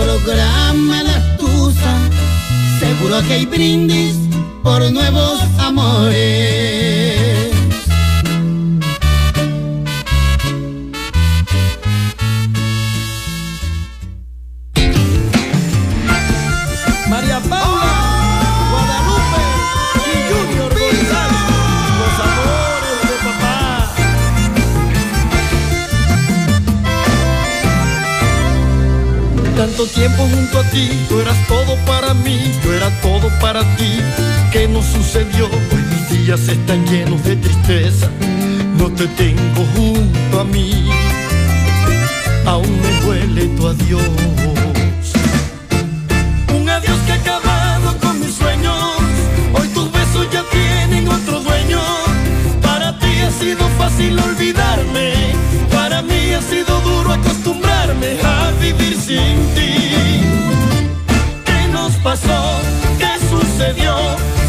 programa La Tusa. Seguro que hay brindis por nuevos amores. Tanto tiempo junto a ti, tú eras todo para mí, yo era todo para ti. ¿Qué nos sucedió? Hoy mis días están llenos de tristeza, no te tengo junto a mí. Aún me duele tu adiós. Un adiós que ha acabado con mis sueños. Hoy tus besos ya tienen otro dueño. Para ti ha sido fácil olvidarme. Acostumbrarme a vivir sin ti. ¿Qué nos pasó? ¿Qué sucedió?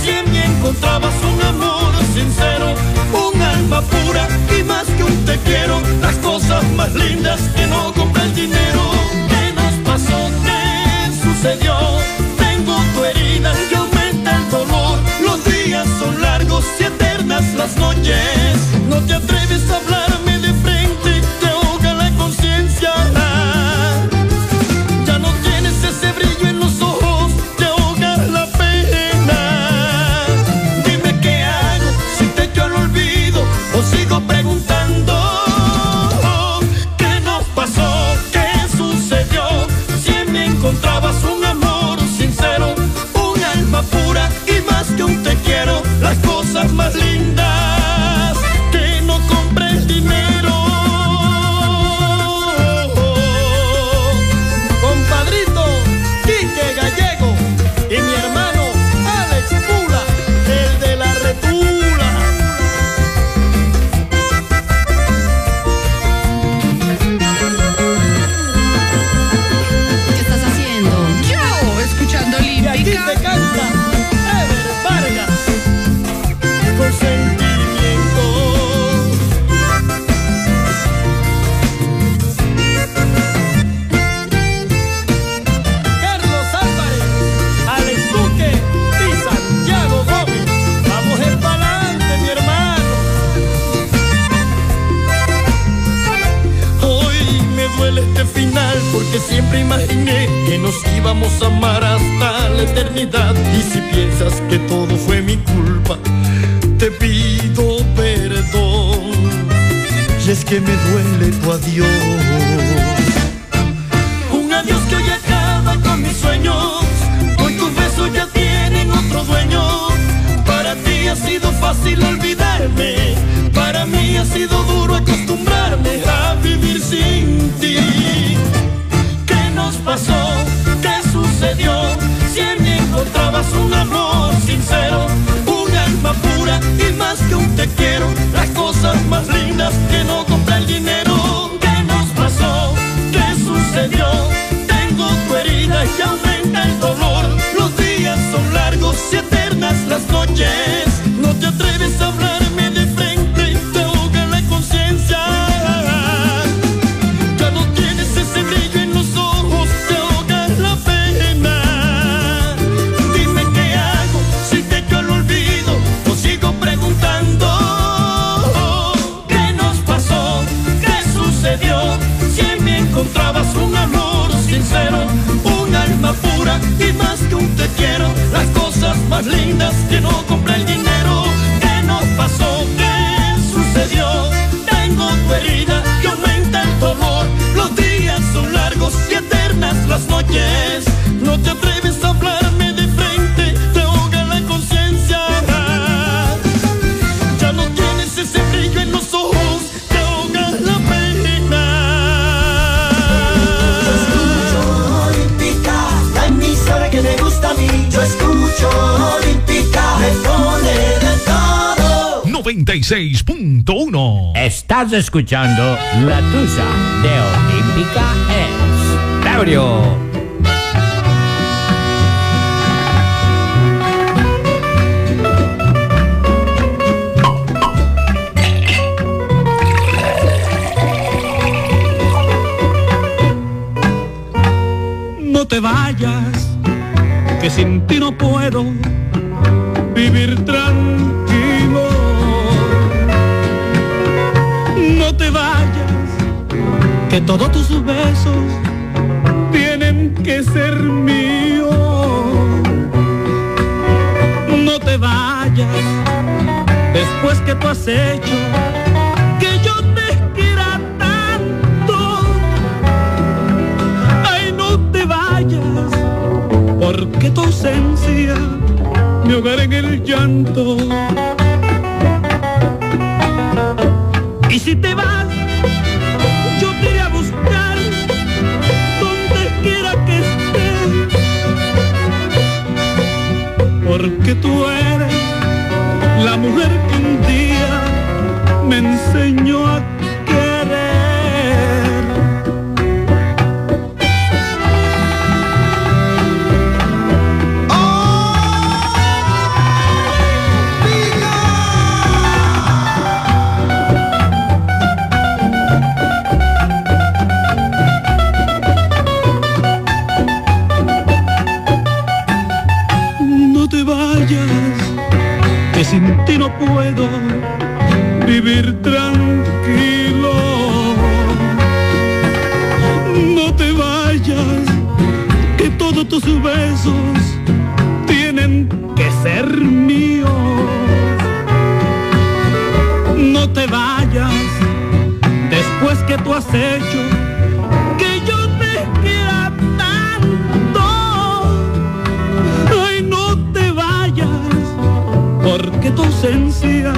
Si en mí encontrabas un amor sincero, un alma pura y más que un te quiero, las cosas más lindas que no compra el dinero. ¿Qué nos pasó? ¿Qué sucedió? Tengo tu herida y aumenta el dolor. Los días son largos y eternas las noches. No te atreves a íbamos a amar hasta la eternidad. Y si piensas que todo fue mi culpa, te pido perdón. Y es que me duele tu adiós. Un adiós que hoy acaba con mis sueños. Hoy tus besos ya tienen otro dueño. Para ti ha sido fácil olvidarme. Para mí ha sido duro acostumbrarme a vivir sin ti. Las noches. No te atreves a hablarme de frente, te ahoga la conciencia. Ya no tienes ese brillo en los ojos, te ahoga la pena. Dime qué hago si te echo al olvido o sigo preguntando. ¿Qué nos pasó? ¿Qué sucedió? Si encontrabas un amor sincero, lindas que no compra el dinero. ¿Qué nos pasó? ¿Qué sucedió? Tengo tu herida que aumenta el dolor. Los días son largos y eternas las noches. No te atreves a hablarme de frente, te ahoga la conciencia. Ya no tienes ese brillo en los ojos, te ahoga la pena. Olímpica, la emisora que me gusta a mí. Yo escucho 96.1 Estás escuchando La Tusa de Olímpica es Laurio. No te vayas, que sin ti no puedo vivir tranquilo. Que todos tus besos tienen que ser míos. No te vayas, después que tú has hecho que yo te quiera tanto. Ay, no te vayas, porque tu ausencia me hogar en el llanto. Y si te vas, Porque tú eres la mujer que un día me enseñó a puedo vivir tranquilo. No te vayas, que todos tus besos tienen que ser míos. No te vayas, después que tú has hecho tu ausencia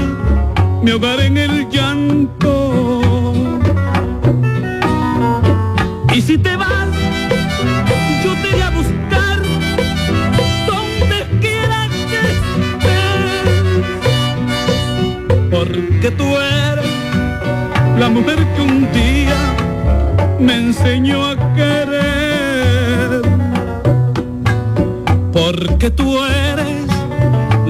me ahogar en el llanto. Y si te vas, yo te iré a buscar donde quiera que estés. Porque tú eres la mujer que un día me enseñó a querer. Porque tú eres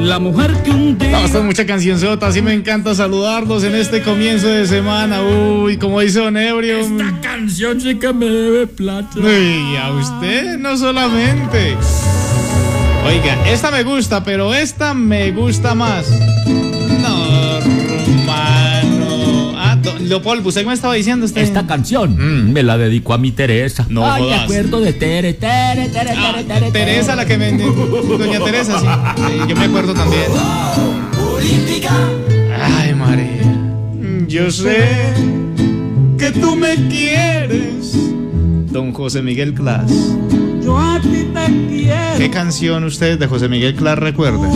la mujer que un día. No, esta es mucha cancionzota, así me encanta saludarlos en este comienzo de semana. Uy, como dice Don Ebrio. Esta canción sí que me debe plata. Uy, a usted no solamente. Oiga, esta me gusta, pero esta me gusta más. Leopoldo, ¿usted me estaba diciendo usted? Esta canción mm, me la dedico a mi Teresa. No Ay, me acuerdo de Tere, Tere, Tere, Ah, Tere, Tere. Teresa, la que me. Doña Teresa, sí. Sí, Yo me acuerdo también. Olímpica, Ay, María. Yo sé que tú me quieres. Don José Miguel Clas. Yo a ti te quiero. ¿Qué canción ustedes de José Miguel Clas recuerdan?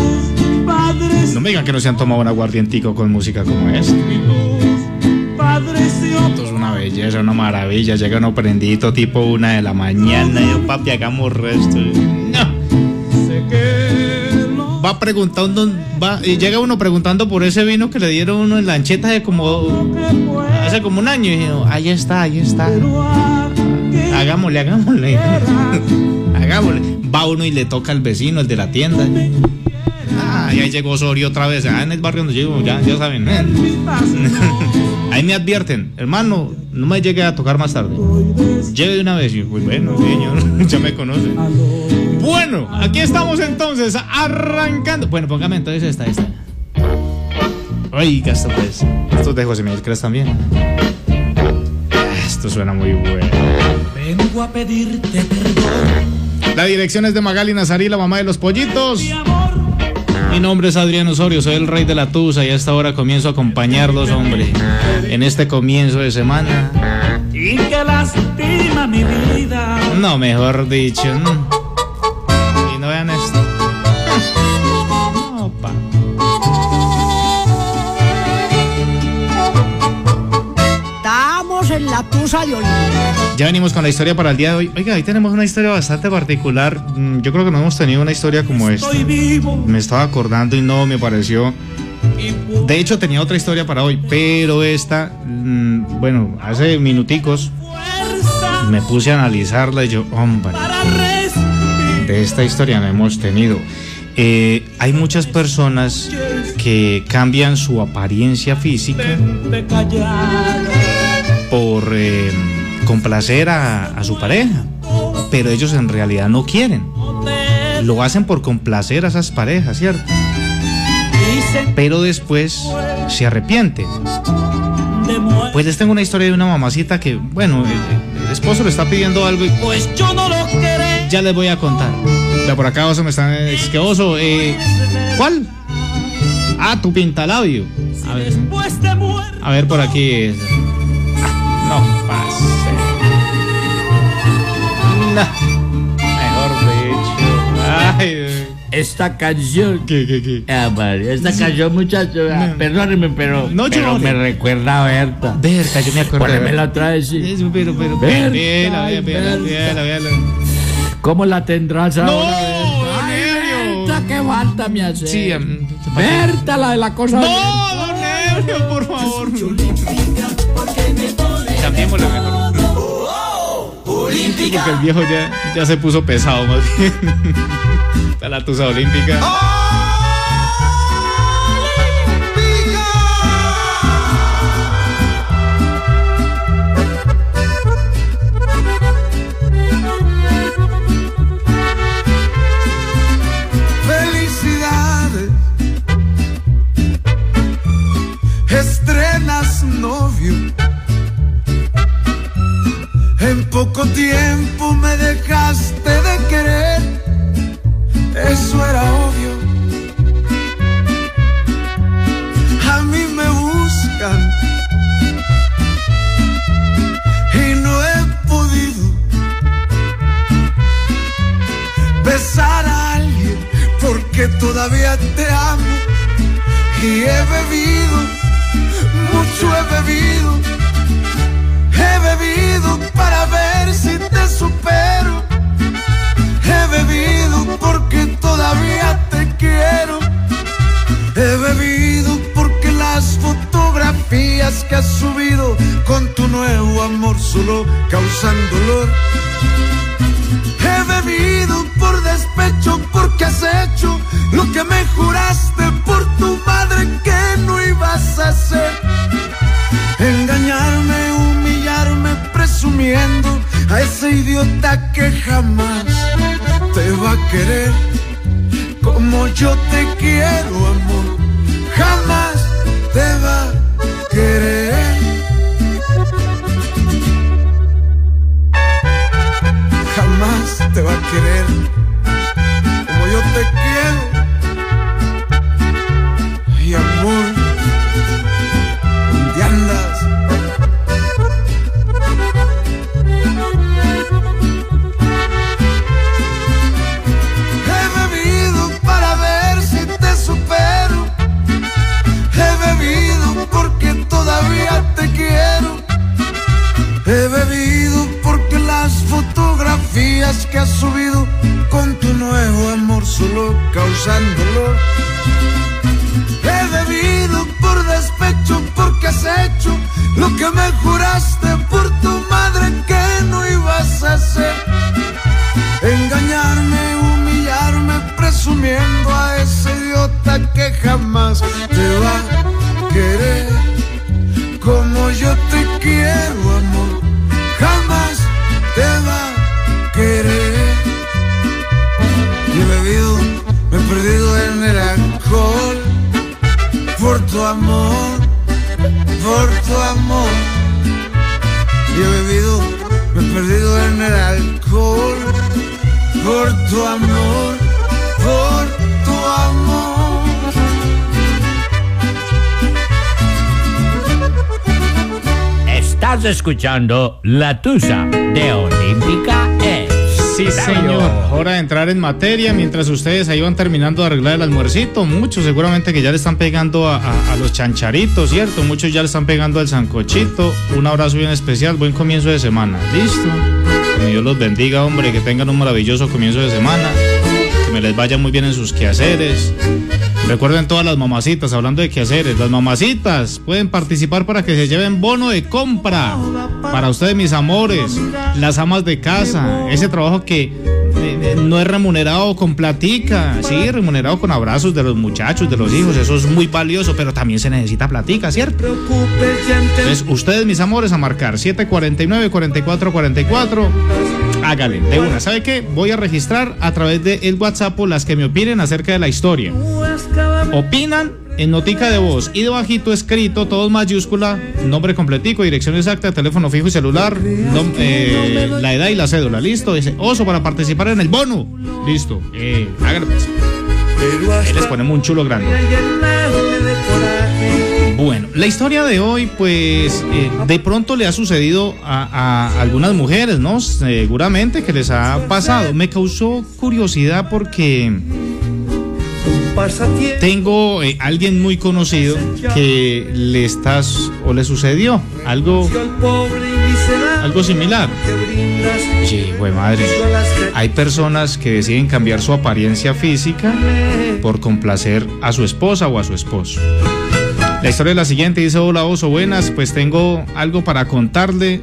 Padres No me digan que no se han tomado un aguardientico con música como esta. Esto es una belleza, una maravilla. Llega uno prendito tipo una de la mañana. Y yo, papi, hagamos resto. No. Va preguntando, va, y llega uno preguntando por ese vino que le dieron uno en lancheta de como hace como un año. Y dije, ahí está, ahí está. Hagámosle, hagámosle. hagámosle. Va uno y le toca al vecino, el de la tienda. Ah, y ahí llegó Osorio otra vez. Ah, en el barrio donde llego, ya, ya saben. Ahí me advierten, hermano, no me llegue a tocar más tarde. Llegue de una vez. Y yo, pues bueno, señor, ya me conoce. Bueno, aquí estamos entonces, arrancando. Bueno, póngame entonces esta, esta. Oiga, esto pues. Esto es de José Miguel Cres también. Ah, Esto suena muy bueno. vengo a pedirte perdón La dirección es de Magali Nazarí, la mamá de los pollitos. mi amor Mi nombre es Adrián Osorio, soy el rey de la Tusa y a esta hora comienzo a acompañarlos, hombre, en este comienzo de semana. y que lastima mi vida No, mejor dicho. no. Tusa de Oliva. Ya venimos con la historia para el día de hoy. Oiga, hoy tenemos una historia bastante particular. Mm, Yo creo que no hemos tenido una historia como esta. vivo Me estaba acordando y no me pareció. De hecho, tenía otra historia para hoy, pero esta, mm, bueno, hace minuticos me puse a analizarla y yo, hombre, de esta historia no hemos tenido. Eh, hay muchas personas que cambian su apariencia física por eh, complacer a, a su pareja. pero ellos en realidad no quieren. Lo hacen por complacer a esas parejas, ¿cierto? Pero después se arrepienten. Pues les tengo una historia de una mamacita que, bueno, el, el esposo le está pidiendo algo y Pues yo no lo queré. ya les voy a contar. De por acá Oso me están... Es que Oso, eh, ¿cuál? Ah, tu pintalabio. A ver, a ver por aquí. Ay, Esta canción. ¿qué, qué, qué? Ah, vale, esta canción, muchacho, ah, perdóneme, pero, No pero me recuerda a Berta. Berta, yo me acuerdo. Berta. otra vez, sí. Eso, pero, pero, Berta, véala, véala, Berta. véala, véala. ¿Cómo la tendrás No, ahora? Berta? don Ay. Berta, qué falta me hace. Sí, em, Berta, la de la cosa. No, don Elio, por favor. Cambiémosle mejor. Porque el viejo ya, ya se puso pesado más bien. La tusa olímpica. Felicidades. Estrenas novio. En poco tiempo todavía te amo y he bebido, mucho he bebido, he bebido para ver si te supero, he bebido porque todavía te quiero, he bebido porque las fotografías que has subido con tu nuevo amor solo causan dolor. He bebido por despecho porque has hecho lo que me juraste por tu madre que no ibas a hacer. Engañarme, humillarme, presumiendo a ese idiota que jamás te va a querer como yo te quiero, amor. Jamás te va a te va a querer escuchando La Tusa de Olímpica es. Sí, señor. Hora de entrar en materia. Mientras ustedes ahí van terminando de arreglar el almuercito, muchos seguramente que ya le están pegando a, a- a los chancharitos, ¿cierto? Muchos ya le están pegando al sancochito. Un abrazo bien especial. Buen comienzo de semana. ¿Listo? Que Dios los bendiga, hombre. Que tengan un maravilloso comienzo de semana. Me les vaya muy bien en sus quehaceres. Recuerden todas las mamacitas, hablando de quehaceres, las mamacitas pueden participar para que se lleven bono de compra para ustedes, mis amores, las amas de casa, ese trabajo que eh, eh, no es remunerado con platica, sí, remunerado con abrazos de los muchachos, de los hijos, eso es muy valioso, pero también se necesita platica, ¿cierto? Entonces, ustedes, mis amores, a marcar 749-4444. Hágale, de una. ¿Sabe qué? Voy a registrar a través de el WhatsApp las que me opinen acerca de la historia. Opinan en notica de voz y debajito escrito, todo mayúscula, nombre completico, dirección exacta, teléfono fijo y celular, eh, la edad y la cédula. Listo. Dice oso para participar en el bono. Listo. Eh, hágale pues. Les ponemos un chulo grande. La historia de hoy, pues eh, de pronto le ha sucedido a, a algunas mujeres, ¿no? Seguramente que les ha pasado. Me causó curiosidad porque tengo eh, alguien muy conocido que le estás o le sucedió algo, algo similar. Sí, güey madre. Hay personas que deciden cambiar su apariencia física por complacer a su esposa o a su esposo. La historia es la siguiente, dice, hola oso, buenas, pues tengo algo para contarle.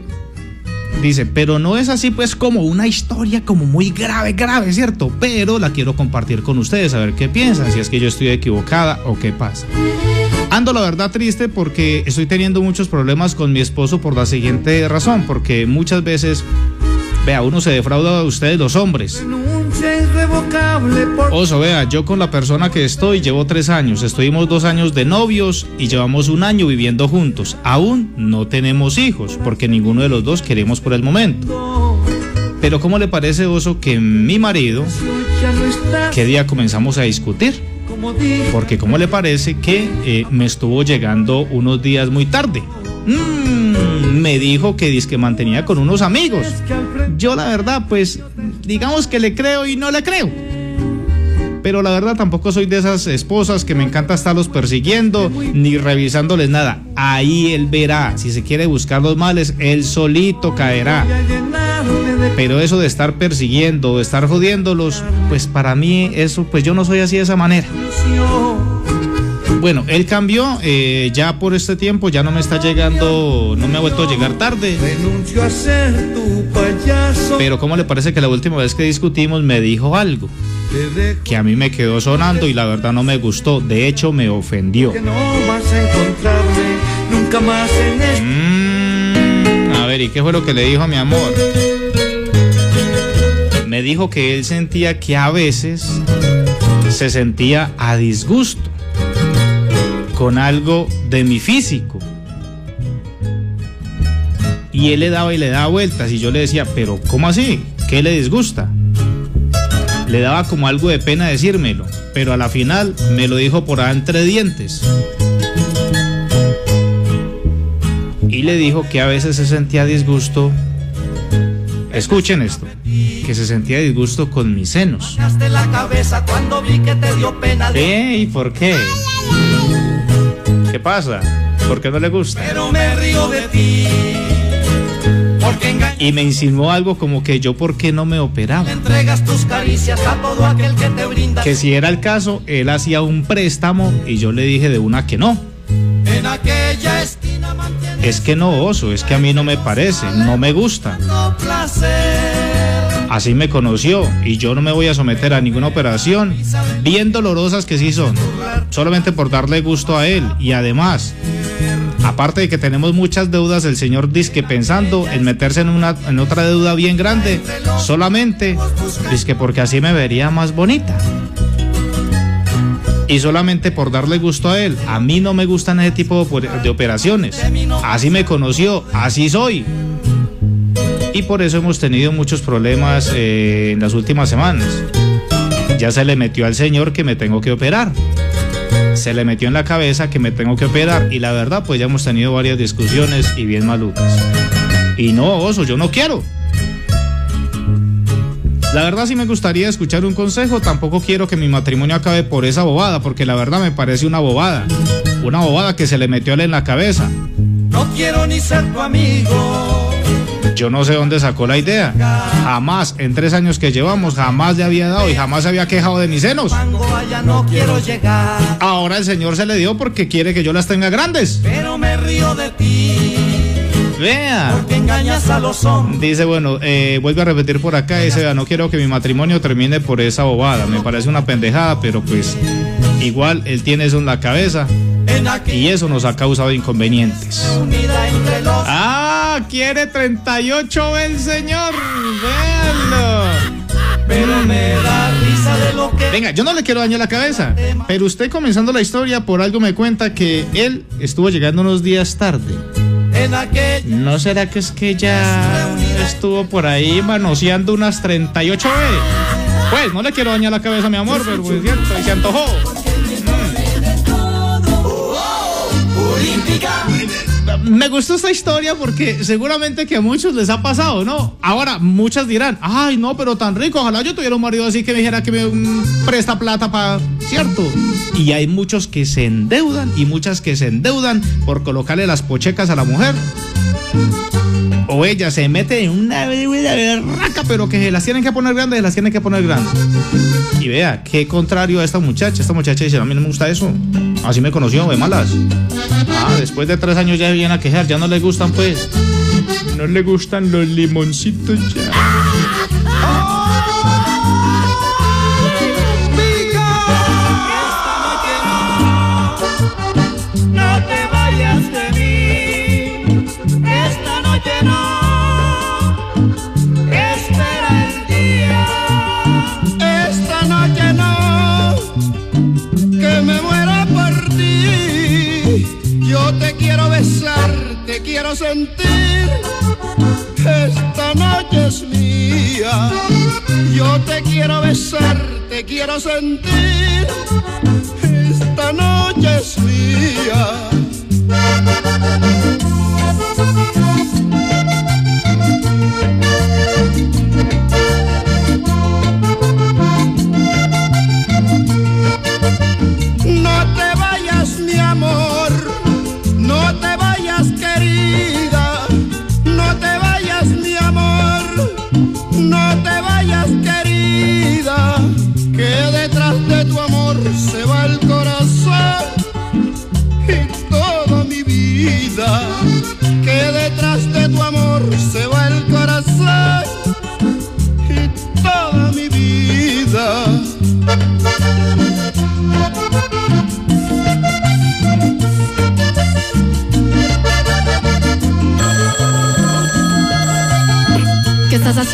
Dice, pero no es así pues como una historia como muy grave, grave, ¿cierto? Pero la quiero compartir con ustedes, a ver qué piensan, si es que yo estoy equivocada o qué pasa. Ando la verdad triste porque estoy teniendo muchos problemas con mi esposo por la siguiente razón, porque muchas veces, vea, uno se defrauda de ustedes los hombres. Oso, vea, yo con la persona que estoy llevo tres años, estuvimos dos años de novios y llevamos un año viviendo juntos. Aún no tenemos hijos, porque ninguno de los dos queremos por el momento. Pero ¿cómo le parece, Oso, que mi marido, qué día comenzamos a discutir? Porque ¿cómo le parece que eh, me estuvo llegando unos días muy tarde? Mm, me dijo que que mantenía con unos amigos. Yo la verdad, pues, digamos que le creo y no le creo. Pero la verdad tampoco soy de esas esposas que me encanta estarlos persiguiendo ni revisándoles nada. Ahí él verá. Si se quiere buscar los males, él solito caerá. Pero eso de estar persiguiendo, de estar jodiéndolos, pues para mí eso, pues yo no soy así de esa manera. Bueno, él cambió, eh, ya por este tiempo ya no me está llegando, no me ha vuelto a llegar tarde. Renuncio a ser tu payaso. Pero ¿cómo le parece que la última vez que discutimos me dijo algo? Que a mí me quedó sonando y la verdad no me gustó, de hecho me ofendió. que no vas a encontrarme nunca más en este Mm, a ver, ¿y qué fue lo que le dijo a mi amor? Me dijo que él sentía que a veces se sentía a disgusto con algo de mi físico. Y él le daba y le daba vueltas y yo le decía, pero ¿cómo así? ¿Qué le disgusta? Le daba como algo de pena decírmelo, pero a la final me lo dijo por ahí entre dientes. y le dijo que a veces se sentía disgusto. Escuchen esto, que se sentía disgusto con mis senos. ¿Eh? ¿Y por qué? ¿Qué pasa? ¿Por qué no le gusta? Pero me río de ti. Y me insinuó algo como que yo por qué no me operaba. entregas tus caricias a todo aquel que te brinda. Que si era el caso, él hacía un préstamo y yo le dije de una que no. En aquella esquina mantienes Es que no, oso, es que a mí no me parece, no me gusta. placer. Así me conoció y yo no me voy a someter a ninguna operación, bien dolorosas que sí son, solamente por darle gusto a él. Y además, aparte de que tenemos muchas deudas, el señor dice pensando en meterse en, una, en otra deuda bien grande, solamente dice porque así me vería más bonita. Y solamente por darle gusto a él. A mí no me gustan ese tipo de operaciones. Así me conoció, así soy y por eso hemos tenido muchos problemas eh, en las últimas semanas. Ya se le metió al señor que me tengo que operar. Se le metió en la cabeza que me tengo que operar y la verdad pues ya hemos tenido varias discusiones y bien malucas. Y no, oso, yo no quiero. La verdad sí me gustaría escuchar un consejo, tampoco quiero que mi matrimonio acabe por esa bobada, porque la verdad me parece una bobada. Una bobada que se le metió a él en la cabeza. No quiero ni ser tu amigo. Yo no sé dónde sacó la idea. Jamás, en tres años que llevamos, jamás le había dado y jamás se había quejado de mis senos. Ahora el señor se le dio porque quiere que yo las tenga grandes. Pero me río de ti. Vea. Porque engañas a los hombres. Dice, bueno, eh, vuelve a repetir por acá, dice, "Vea, no quiero que mi matrimonio termine por esa bobada. Me parece una pendejada, pero pues igual él tiene eso en la cabeza y eso nos ha causado inconvenientes. Ah, Quiere 38 el señor. Véanlo. Pero me da risa de lo que. Venga, yo no le quiero dañar la cabeza, pero usted comenzando la historia por algo me cuenta que él estuvo llegando unos días tarde. ¿No será que es que ya estuvo por ahí manoseando unas 38 B? Pues no le quiero dañar la cabeza, mi amor, pero es cierto, y se antojó. Olímpica. Me gustó esta historia porque seguramente que a muchos les ha pasado, ¿no? Ahora, muchas dirán, ay, no, pero tan rico, ojalá yo tuviera un marido así que me dijera que me mm, presta plata para... ¿Cierto? Y hay muchos que se endeudan y muchas que se endeudan por colocarle las pochecas a la mujer. O ella se mete en una berraca, pero que se las tienen que poner grandes, se las tienen que poner grandes. Y vea, qué contrario a esta muchacha. Esta muchacha dice, a mí no me gusta eso. Así me conoció, de malas. Ah, después de tres años ya vienen a quejar, ya no le gustan pues. No le gustan los limoncitos ya. Sentir. Esta noche es mía. Yo te quiero besar, te quiero sentir. Esta noche es mía.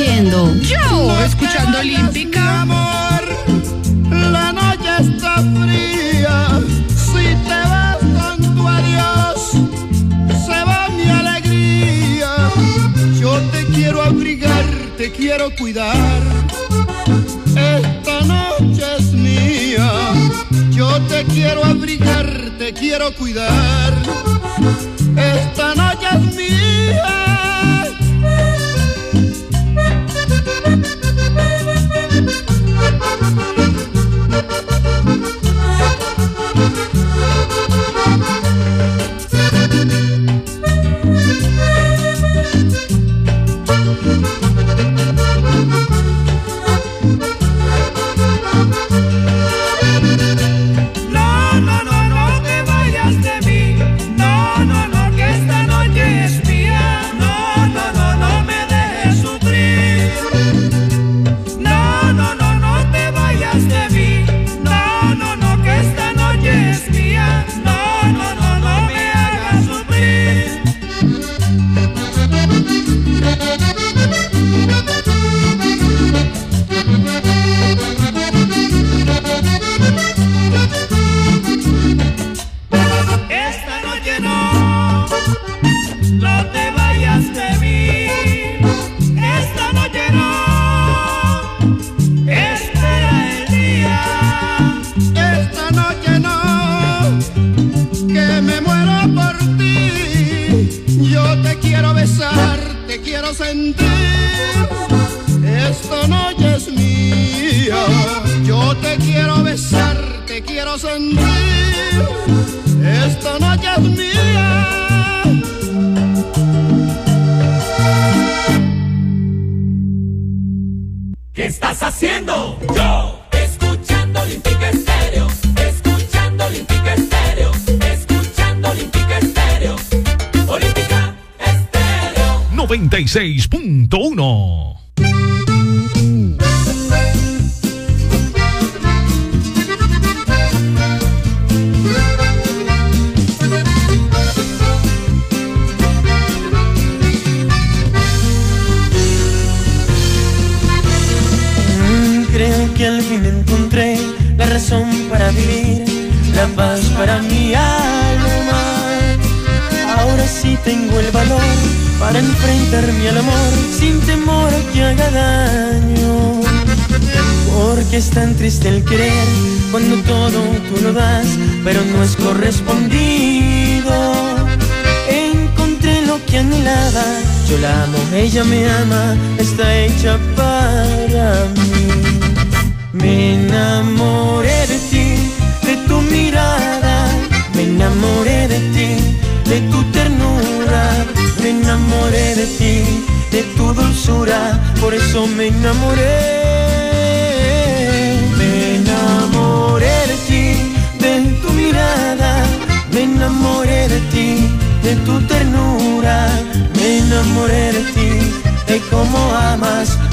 Haciendo? Yo, escuchando Olímpica. amor, la noche está fría. Si te vas con tu adiós, se va mi alegría. Yo te quiero abrigar, te quiero cuidar. Esta noche es mía. Yo te quiero abrigar, te quiero cuidar. Esta noche es mía.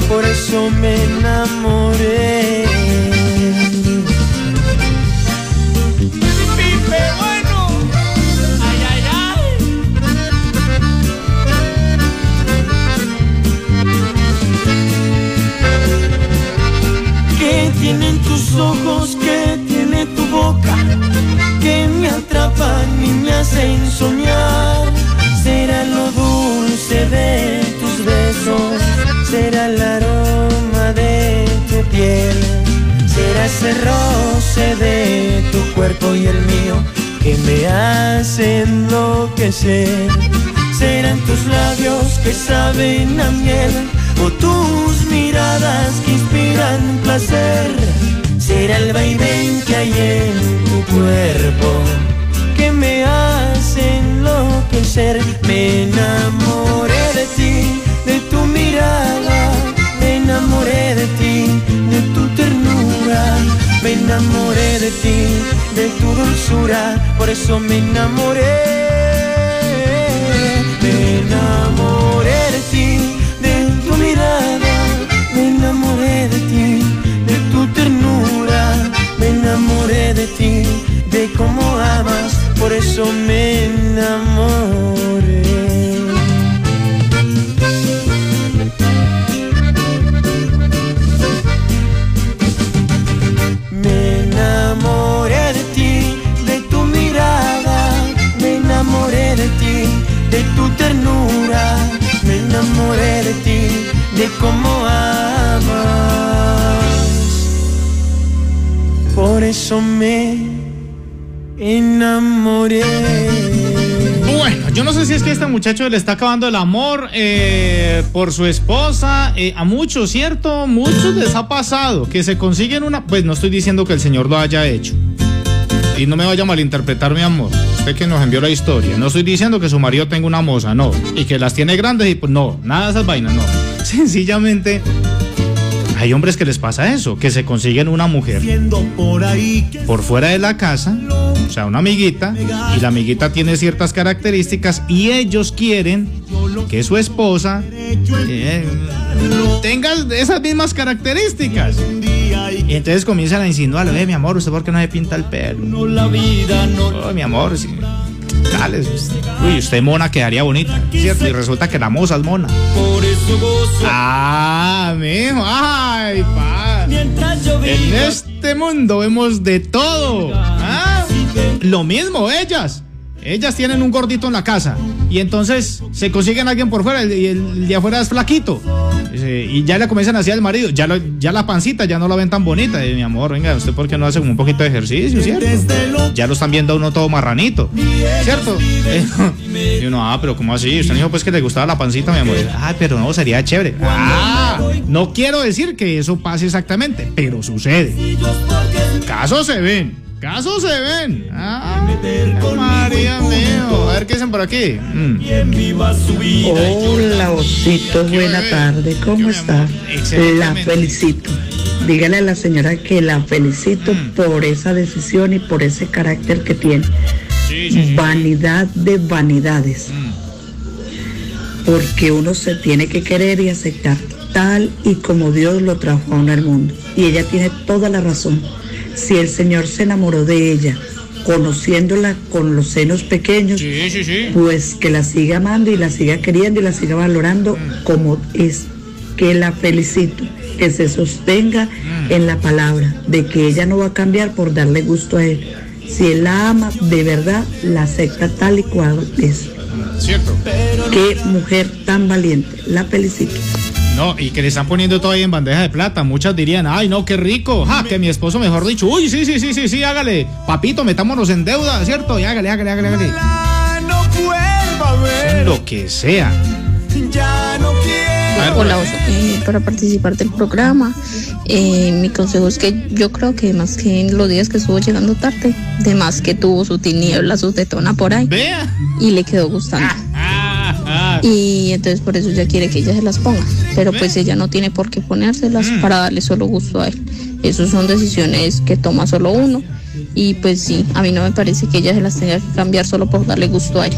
Por eso me enamoré. De tu cuerpo y el mío que me hace enloquecer. Serán tus labios que saben a miel o tus miradas que inspiran placer. Será el vaivén que hay en tu cuerpo que me hace enloquecer. Me enamoré me enamoré de ti, de tu dulzura, por eso me enamoré. Me enamoré de ti, de tu mirada, me enamoré de ti, de tu ternura, me enamoré de ti, de cómo amas, por eso me enamoré. Me enamoré. Bueno, yo no sé si es que este muchacho le está acabando el amor eh, por su esposa. eh, a muchos, ¿cierto? Muchos les ha pasado que se consiguen una. Pues no estoy diciendo que el señor lo haya hecho. Y no me vaya a malinterpretar, mi amor. Usted que nos envió la historia. No estoy diciendo que su marido tenga una moza, no. Y que las tiene grandes y pues no. Nada de esas vainas, no. Sencillamente. Hay hombres que les pasa eso, que se consiguen una mujer por ahí por fuera de la casa, o sea, una amiguita, y la amiguita tiene ciertas características y ellos quieren que su esposa eh, tenga esas mismas características. Y entonces comienzan a insinuarle, eh, mi amor, ¿usted por qué no se pinta el pelo? la vida no Oh, mi amor, sí. Dale, uy, usted mona quedaría bonita, ¿cierto? Y resulta que la moza es mona. por eso gozo Ah, mijo, ay, pa. mientras yo En este mundo vemos de todo. ¿ah? Lo mismo ellas. Ellas tienen un gordito en la casa y entonces se consiguen a alguien por fuera y el de afuera es flaquito. Y ya le comienzan a decir al marido, ya, ya la pancita ya no la ven tan bonita. Mi amor, venga, ¿usted por qué no hace como un poquito de ejercicio, cierto? Ya lo están viendo a uno todo marranito, ¿cierto? Y uno, ah, pero ¿cómo así? Usted dijo pues que le gustaba la pancita, mi amor. Ah, pero no, sería chévere. Ah, no quiero decir que eso pase exactamente, pero sucede. Casos se ven, casos se ven. Ah, María mío. A ver qué dicen por aquí. Mm. Hola, Osito, buena bebé. tarde, ¿cómo está? La felicito. Dígale a la señora que la felicito Mm. por esa decisión y por ese carácter que tiene. Sí, sí, sí. Vanidad de vanidades. Mm. Porque uno se tiene que querer y aceptar tal y como Dios lo trajo a uno al mundo. Y ella tiene toda la razón. Si el Señor se enamoró de ella, conociéndola con los senos pequeños, Sí, sí, sí. pues que la siga amando y la siga queriendo y la siga valorando como es. Que la felicito. que se sostenga en la palabra, de que ella no va a cambiar por darle gusto a él. Si él la ama de verdad, la acepta tal y cual es. Cierto. Qué mujer tan valiente. La felicito. No, y que le están poniendo todo ahí en bandeja de plata. Muchas dirían, ay, no, qué rico. Ja, que mi esposo, mejor dicho, uy, sí, sí, sí, sí, sí, hágale. Papito, metámonos en deuda, ¿cierto? Y hágale, hágale, hágale, hágale. No vuelva a ver. Lo que sea. Ya no quiero. Hola, Oso, eh, para participar del programa, eh, mi consejo es que yo creo que más que en los días que estuvo llegando tarde, de más que tuvo su tiniebla, su tetona por ahí, Vea. y le quedó gustando. Ah, ah. Y entonces por eso ya quiere que ella se las ponga. Pero pues ella no tiene por qué ponérselas Mm. para darle solo gusto a él. Esas son decisiones que toma solo uno. Y pues sí, a mí no me parece que ella se las tenga que cambiar solo por darle gusto a él.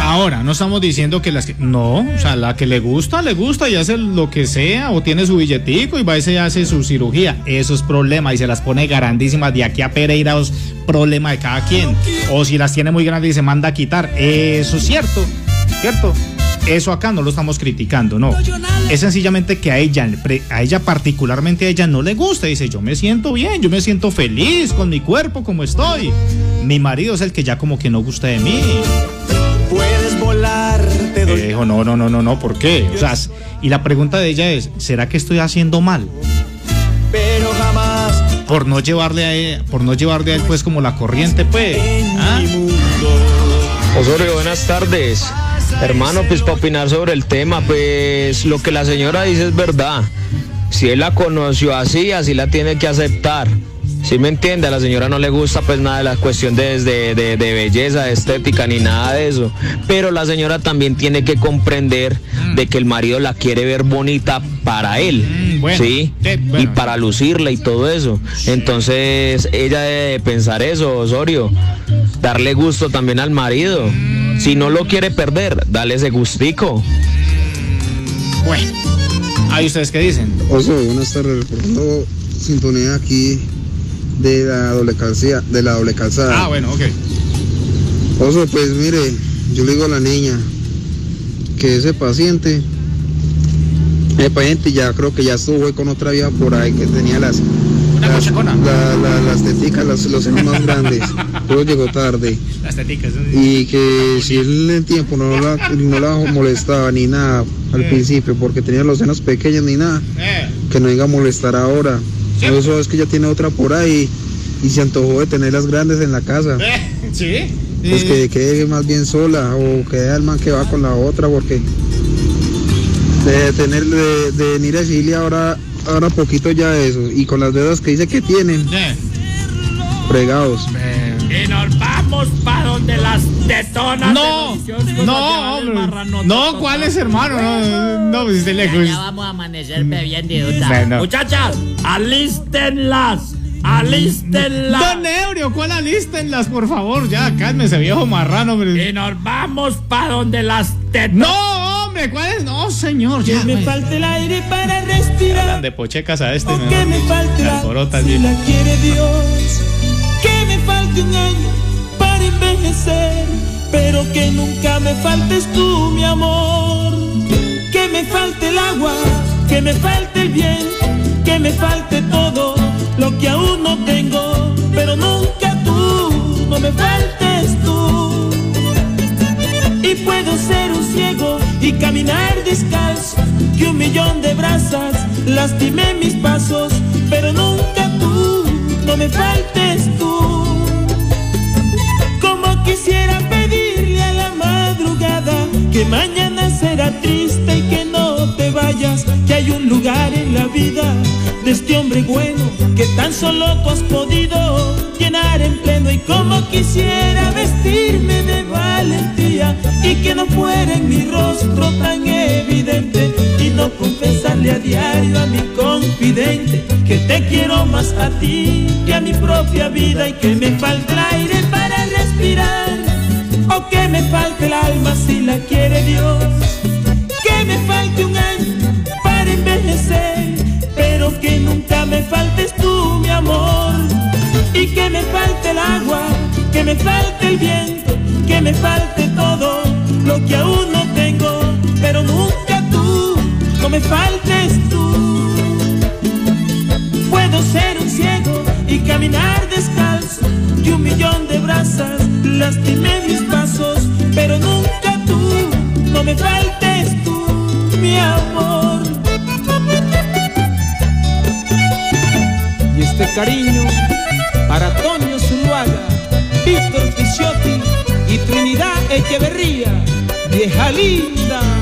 Ahora, no estamos diciendo que las que. No, o sea, la que le gusta, le gusta y hace lo que sea, o tiene su billetico y va y se hace su cirugía. Eso es problema y se las pone grandísimas de aquí a Pereira, es problema de cada quien. O si las tiene muy grandes y se manda a quitar. Eso es cierto, ¿cierto? Eso acá no lo estamos criticando, no. Es sencillamente que a ella, a ella particularmente a ella no le gusta. Dice, yo me siento bien, yo me siento feliz con mi cuerpo como estoy. Mi marido es el que ya como que no gusta de mí. Puedes volar, te doy. Eh, dijo, no, no, no, no, no, ¿por qué? O sea, y la pregunta de ella es, ¿será que estoy haciendo mal? Pero jamás Por no llevarle a él, por no llevarle a él pues como la corriente, pues. ¿Ah? Osorio, buenas tardes. Hermano, pues para opinar sobre el tema, pues lo que la señora dice es verdad. Si él la conoció así, así la tiene que aceptar. Si me entiende, a la señora no le gusta pues nada de la cuestión de, de, de- de belleza, de estética, ni nada de eso. Pero la señora también tiene que comprender de que el marido la quiere ver bonita para él, Mm, bueno. ¿sí? Sí, bueno. Y para lucirla y todo eso. Entonces ella debe pensar eso, Osorio. Darle gusto también al marido. Si no lo quiere perder, dale ese gustico. Bueno, ahí ustedes qué dicen. Oso, buenas tardes, reportando sintonía aquí de la doble calzada, de la doble calzada. Ah, bueno, ok. Oso, pues mire, yo le digo a la niña que ese paciente, el paciente ya creo que ya estuvo con otra vieja por ahí que tenía las Una las, la- la- las teticas, los, los senos más grandes, llegó tarde. Las teticas. Y que si él en el tiempo no la, no la molestaba ni nada al principio porque tenía los senos pequeños ni nada, Eh, que no venga a molestar ahora. Eso es que ya tiene otra por ahí y se antojó de tenerlas grandes en la casa. eh, sí. Pues que quede más bien sola o que el man que va con la otra porque de tener de, de venir a decirle ahora ahora poquito ya eso y con las deudas que dice que tienen Eh, fregados. Y nos vamos pa' donde las tetonas No, de los no, hombre. No, ¿cuál es hermano? No, no, pues se le Ya, vamos a amanecer bebiendo idiota. Bueno. Muchachas, alístenlas, alístenlas. Don Ebrio, ¿cuál alístenlas, por favor? Ya, cálmese, viejo marrano, hombre. Y nos vamos pa' donde las tetonas. No, hombre, ¿cuál es? No, señor, ya. Que me güey. falte el aire para respirar. Hablan de pochecas a este, ¿no? que me falte Me la, alborota, si la quiere Dios. Para envejecer. Pero que nunca me faltes tú, mi amor. Que me falte el agua, que me falte el viento, que me falte todo lo que aún no tengo. Pero nunca tú, no me faltes tú. Y puedo ser un ciego y caminar descalzo, que un millón de brasas lastimé mis pasos, pero nunca tú, no me faltes tú. Quisiera pedirle a la madrugada que mañana será triste y que no te vayas, que hay un lugar en la vida de este hombre bueno que tan solo tú has podido llenar en pleno y como quisiera vestirme de valentía y que no fuera en mi rostro tan evidente y no confesarle a diario a mi confidente que te quiero más a ti que a mi propia vida y que me falta el aire para o que me falte el alma si la quiere Dios. Que me falte un año para envejecer. Pero que nunca me faltes tú mi amor. Y que me falte el agua que me falte el viento que me falte todo lo que aún no tengo. Pero nunca tú no me faltes tú. Atrás caminar descalzo y un millón de brasas, lastimé mis pasos, pero nunca tú, no me faltes tú, mi amor. Y este cariño para Antonio Zuluaga, Víctor Picciotti y Trinidad Echeverría, vieja linda.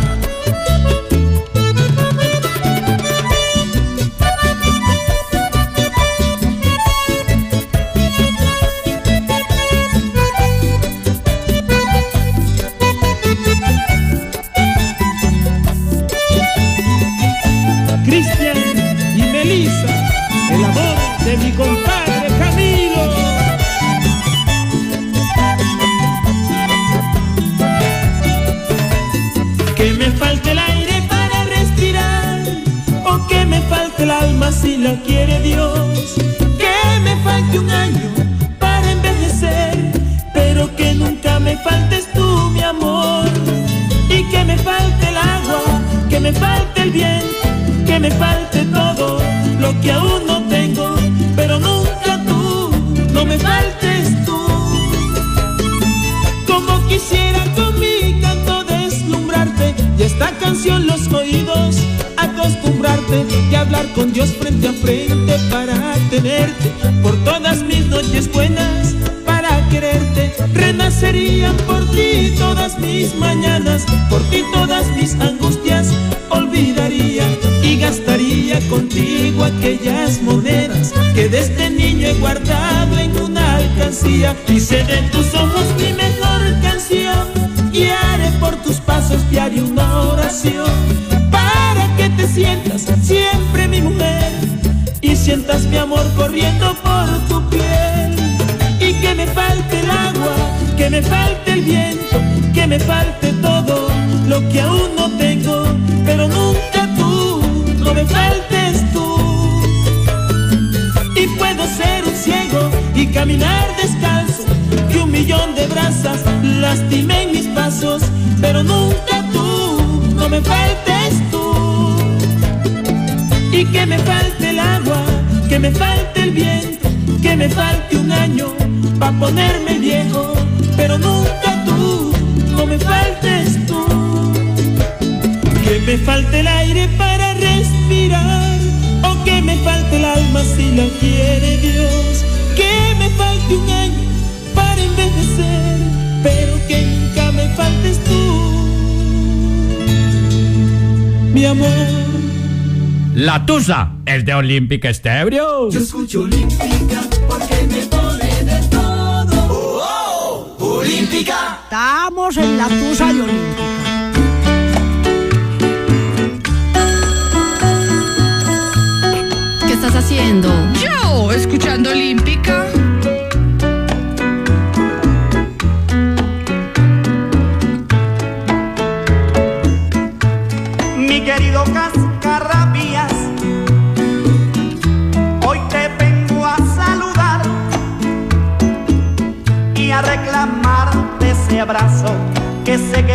He said den tus Matusa, el de Olímpica está. Yo escucho Olímpica porque me pone de todo. Oh, oh, Olímpica. Estamos en la tusa de Olímpica. ¿Qué estás haciendo? Yo, escuchando Olímpica.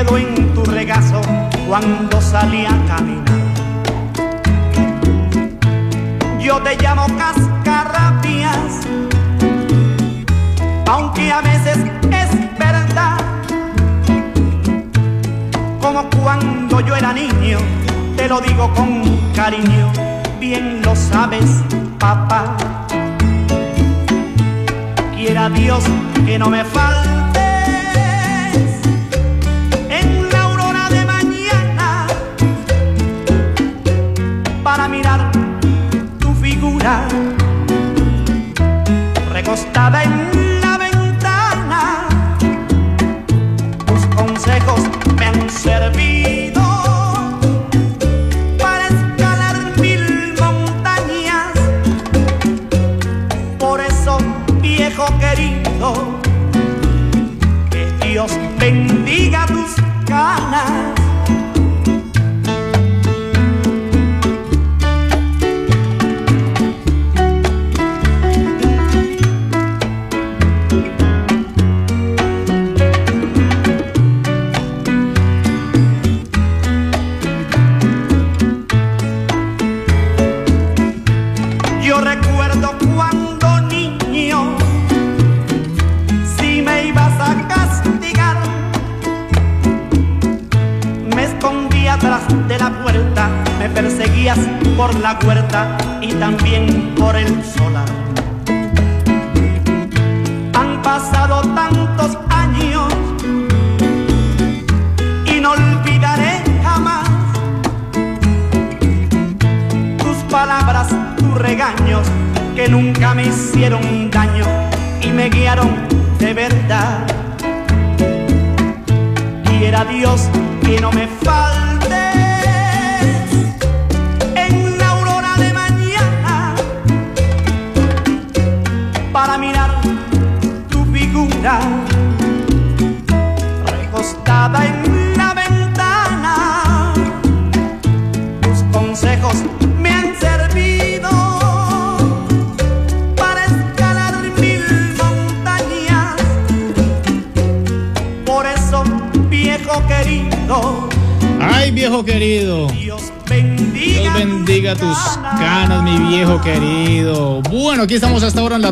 quedo en tu regazo cuando salí a caminar. Yo te llamo cascarrapias, aunque a veces es verdad. Como cuando yo era niño, te lo digo con cariño, bien lo sabes, papá. Quiera Dios que no me falte mirar, recostada en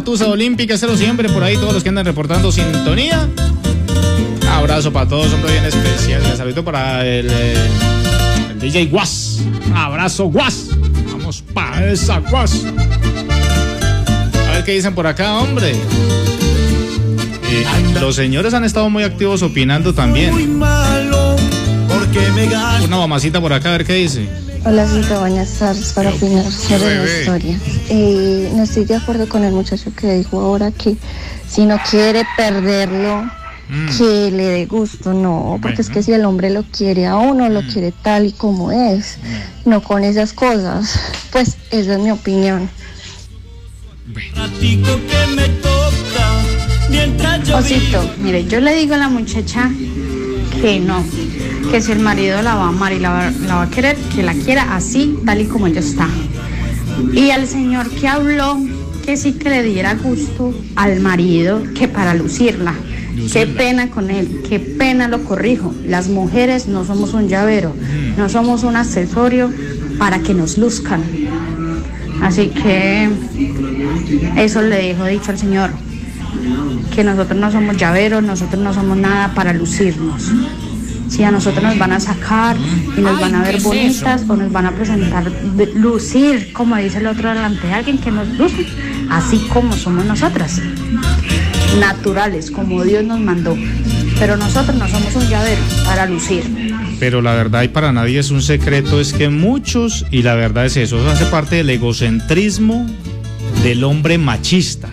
Tusa Olímpica. Cero siempre por ahí, todos los que andan reportando sintonía. Abrazo para todos, hombre bien especial. Un saludo para el, eh, el DJ Guas. Abrazo, Guas. Vamos para esa Guas. A ver qué dicen por acá, hombre. Eh, los señores han estado muy activos opinando también. Una mamacita por acá, a ver qué dice. Hola, Cita, buenas tardes para opinar sobre la historia. Eh, no estoy de acuerdo con el muchacho que dijo ahora que si no quiere perderlo, que le dé gusto. No, porque es que si el hombre lo quiere a uno, lo quiere tal y como es, no con esas cosas. Pues esa es mi opinión. Osito, mire, yo le digo a la muchacha que no, que si el marido la va a amar y la, va- la va a querer, que la quiera así, tal y como ella está. Y al señor que habló, que sí que le diera gusto al marido, que para lucirla. Qué pena con él, qué pena lo corrijo. Las mujeres no somos un llavero, no somos un accesorio para que nos luzcan. Así que eso le dejo dicho al señor que nosotros no somos llaveros, nosotros no somos nada para lucirnos. Si a nosotros nos van a sacar y nos van a ver bonitas o nos van a presentar lucir, como dice el otro delante de alguien que nos luce, así como somos nosotras, naturales, como Dios nos mandó. Pero nosotros no somos un llavero para lucir. Pero la verdad y para nadie es un secreto, es que muchos, y la verdad es eso, eso hace parte del egocentrismo del hombre machista.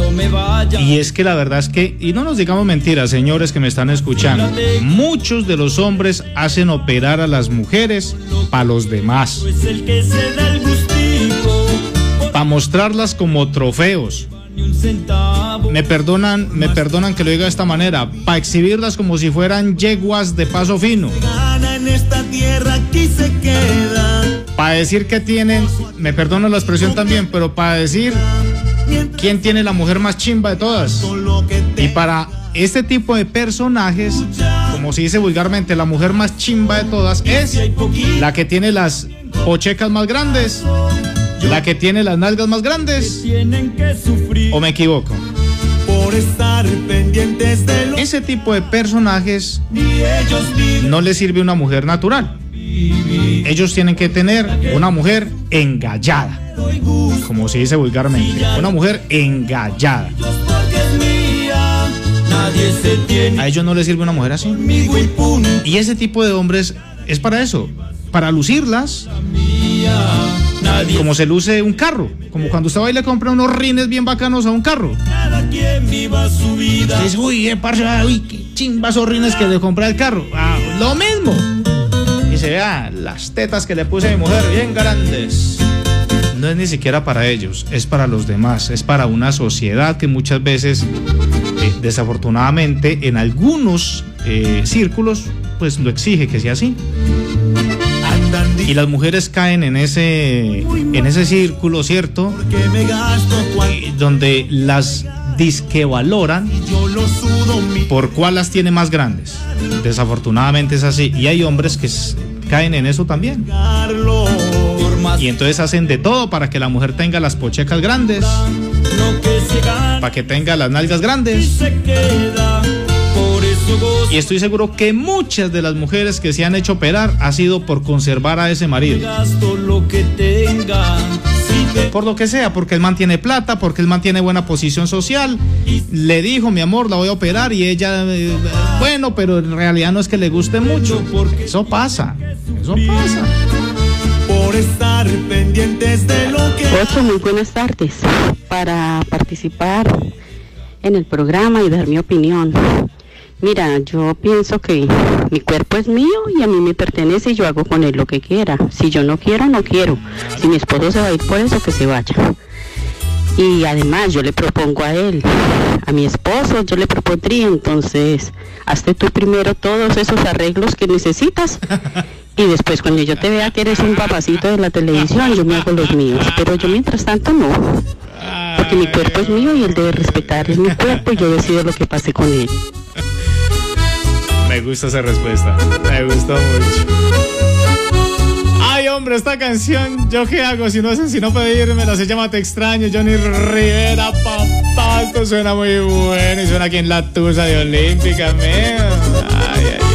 Cuando me vaya. Y es que la verdad es que, y no nos digamos mentiras, señores que me están escuchando, muchos de los hombres hacen operar a las mujeres para los demás, Es el que se da el gustico. para mostrarlas como trofeos. Me perdonan, me perdonan que lo diga de esta manera, para exhibirlas como si fueran yeguas de paso fino. Para decir que tienen, me perdonan la expresión también, pero para decir quién tiene la mujer más chimba de todas. Y para este tipo de personajes, como se dice vulgarmente, la mujer más chimba de todas es la que tiene las pochecas más grandes, la que tiene las nalgas más grandes. ¿O me equivoco? Ese tipo de personajes no les sirve una mujer natural. Ellos tienen que tener una mujer engallada, como se dice vulgarmente, una mujer engallada. A ellos no les sirve una mujer así. y ese tipo de hombres es para eso, para lucirlas, como se luce un carro, como cuando usted va y le compra unos rines bien bacanos a un carro. dice, uy, eh, parce, ah, uy, qué chimbas esos rines que le compré al carro. Ah, lo mismo. Y se vea las tetas que le puse a mi mujer bien grandes. No es ni siquiera para ellos, es para los demás, es para una sociedad que muchas veces, eh, desafortunadamente, en algunos eh, círculos, pues lo exige que sea así. Y las mujeres caen en ese, en ese círculo, ¿cierto? Donde las sudo mi por cuál las tiene más grandes. Desafortunadamente es así. Y hay hombres que caen en eso también. Y entonces hacen de todo para que la mujer tenga las pochecas grandes, para que tenga las nalgas grandes. Y estoy seguro que muchas de las mujeres que se han hecho operar ha sido por conservar a ese marido. Por lo que sea, porque él mantiene plata, porque él mantiene buena posición social. Le dijo, mi amor, la voy a operar y ella, eh, bueno, pero en realidad no es que le guste mucho. Eso pasa, eso pasa. Estar pendientes de lo que Ocho, muy buenas tardes. Para participar en el programa y dar mi opinión. Mira, yo pienso que mi cuerpo es mío y a mí me pertenece y yo hago con él lo que quiera. Si yo no quiero, no quiero. Si mi esposo se va a ir por eso, que se vaya. Y además yo le propongo a él, a mi esposo, yo le propondría, entonces, hazte tú primero todos esos arreglos que necesitas y después cuando yo te vea que eres un papacito de la televisión, yo me hago los míos. Pero yo mientras tanto no, porque mi cuerpo es mío y él debe respetar, es mi cuerpo y yo decido lo que pase con él. Me gusta esa respuesta, me gustó mucho. Ay, hombre, esta canción, ¿yo qué hago si no sé si no pedírmela? Se llama Te extraño, Johnny Rivera, papá. Esto suena muy bueno y suena aquí en la tusa de Olímpica, man. Ay, ay,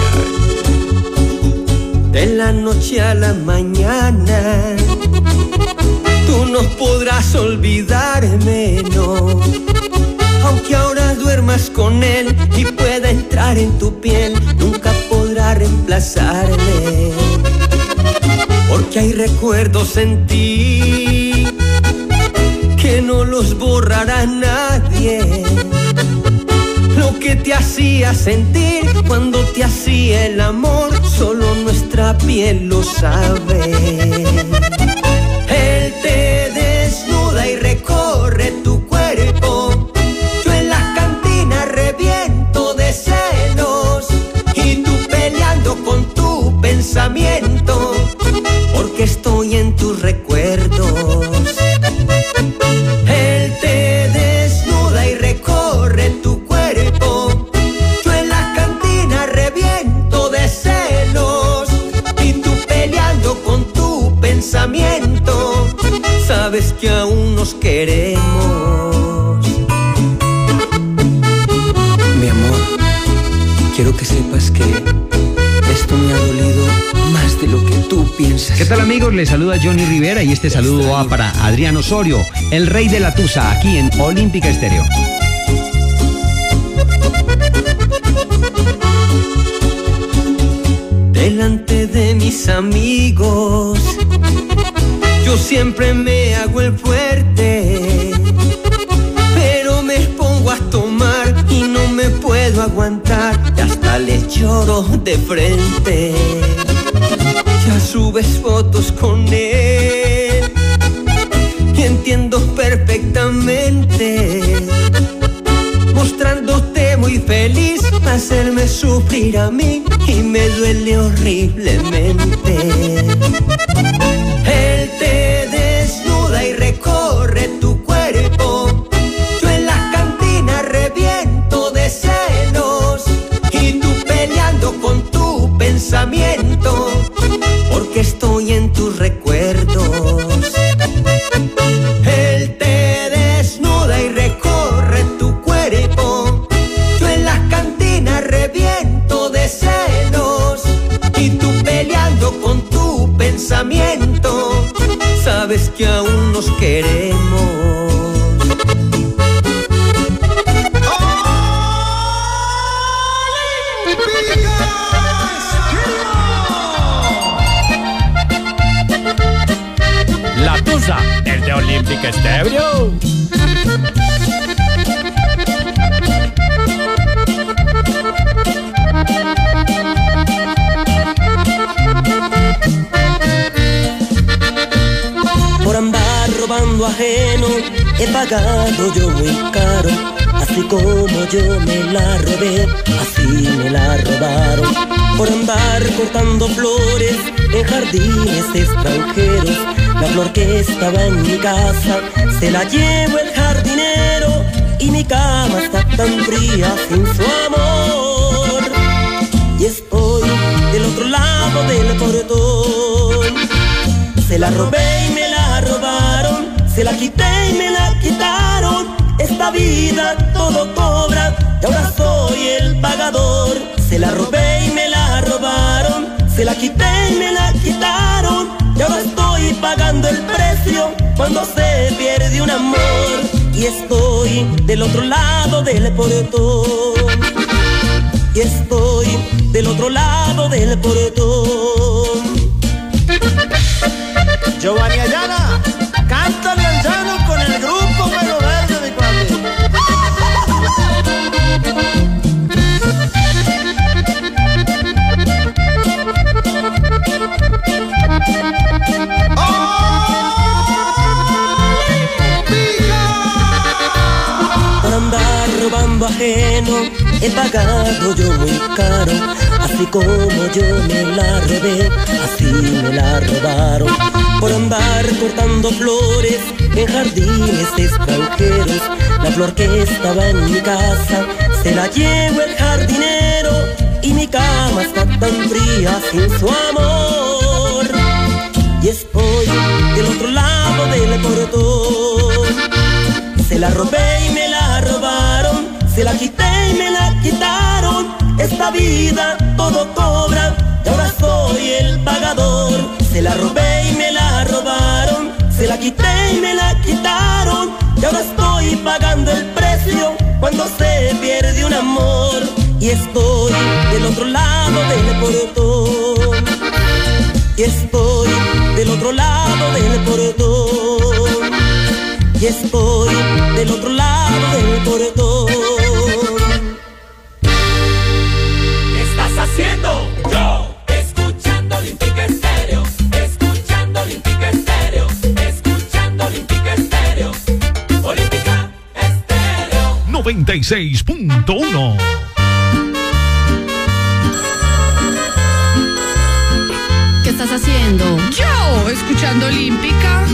De la noche a la mañana, tú no podrás olvidarme, no. Aunque ahora duermas con él y pueda entrar en tu piel, nunca podrá reemplazarme. Porque hay recuerdos en ti que no los borrará nadie te hacía sentir cuando te hacía el amor, solo nuestra piel lo sabe. Él te desnuda y recorre tu cuerpo. Yo en la cantina reviento de celos y tú peleando con tu pensamiento, nos queremos. Mi amor, quiero que sepas que esto me ha dolido más de lo que tú piensas. ¿Qué tal amigos? Les saluda Johnny Rivera y este saludo va para Adrián Osorio, el rey de la Tusa, aquí en Olímpica Estéreo. delante de mis amigos. Yo siempre me hago el fuerte, aguantar. Hasta le lloro de frente. Ya subes fotos con él y entiendo perfectamente mostrándote muy feliz, hacerme sufrir a mí y me duele horriblemente. Estoy del otro lado del portón. Y estoy del otro lado del portón. Giovanni Ayala, ajeno he pagado yo muy caro. Así como yo me la robé, así me la robaron. Por andar cortando flores en jardines extranjeros. La flor que estaba en mi casa se la llevo el jardinero. Y mi cama está tan fría sin su amor. Y estoy del otro lado del portón. Se la robé y me se la quité y me la quitaron. Esta vida todo cobra y ahora soy el pagador. Se la robé y me la robaron, se la quité y me la quitaron. Y ahora estoy pagando el precio cuando se pierde un amor. Y estoy del otro lado del portón. Y estoy del otro lado del portón. Y estoy del otro lado del portón. Haciendo? Yo, escuchando Olímpica Estéreo, escuchando Olímpica Estéreo, escuchando Olímpica Estéreo, Olímpica Estéreo. 96.1. ¿Qué estás haciendo? Yo, escuchando Olímpica.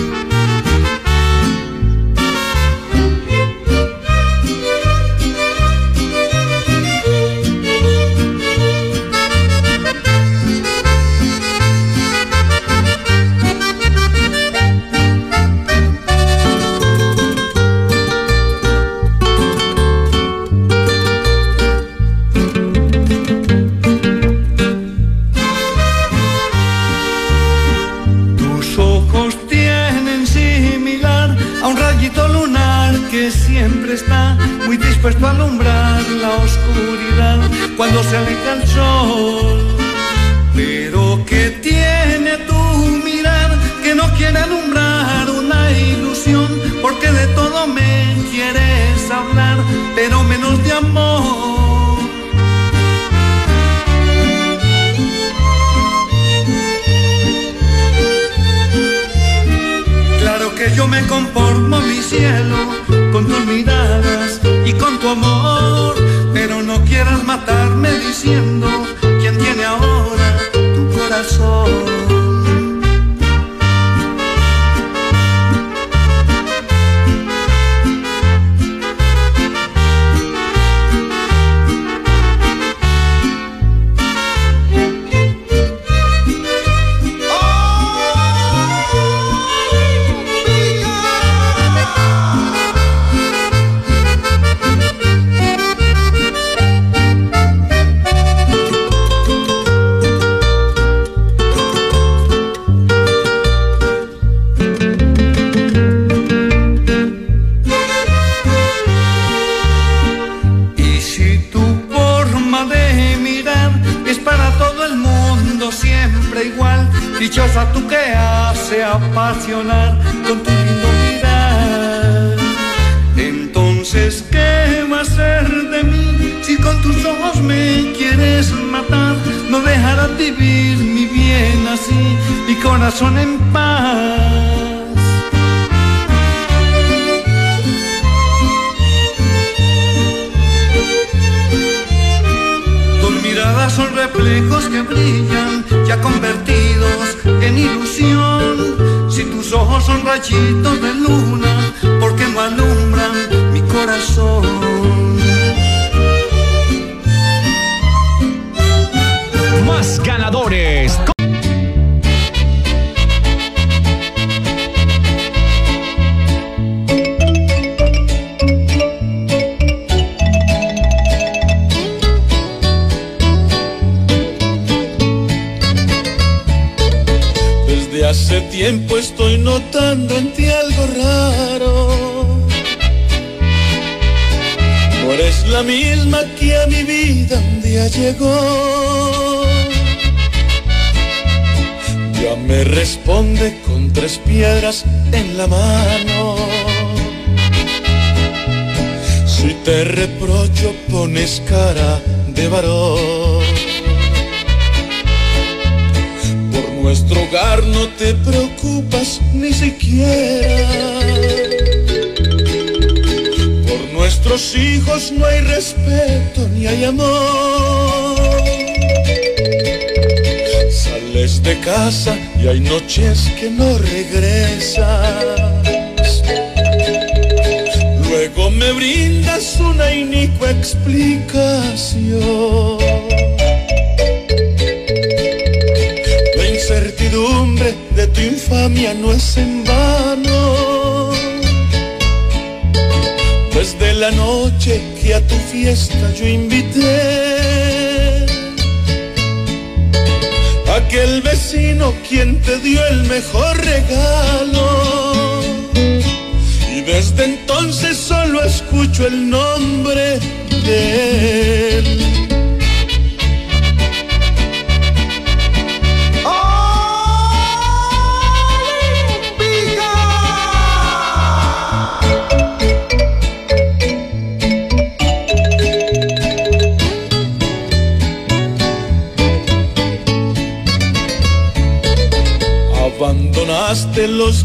Pero menos de amor. Claro que yo me conformo, mi cielo, con tus miradas y con tu amor, pero no quieras matarme diciendo notando en ti algo raro. No eres la misma que a mi vida un día llegó. Ya me responde con tres piedras en la mano. Si te reprocho pones cara de varón. Nuestro hogar no te preocupas ni siquiera. Por nuestros hijos no hay respeto ni hay amor. Sales de casa y hay noches que no regresas. Luego me brindas una inicua explicación. De tu infamia no es en vano. Desde la noche que a tu fiesta yo invité, aquel vecino quien te dio el mejor regalo. Y desde entonces solo escucho el nombre de él.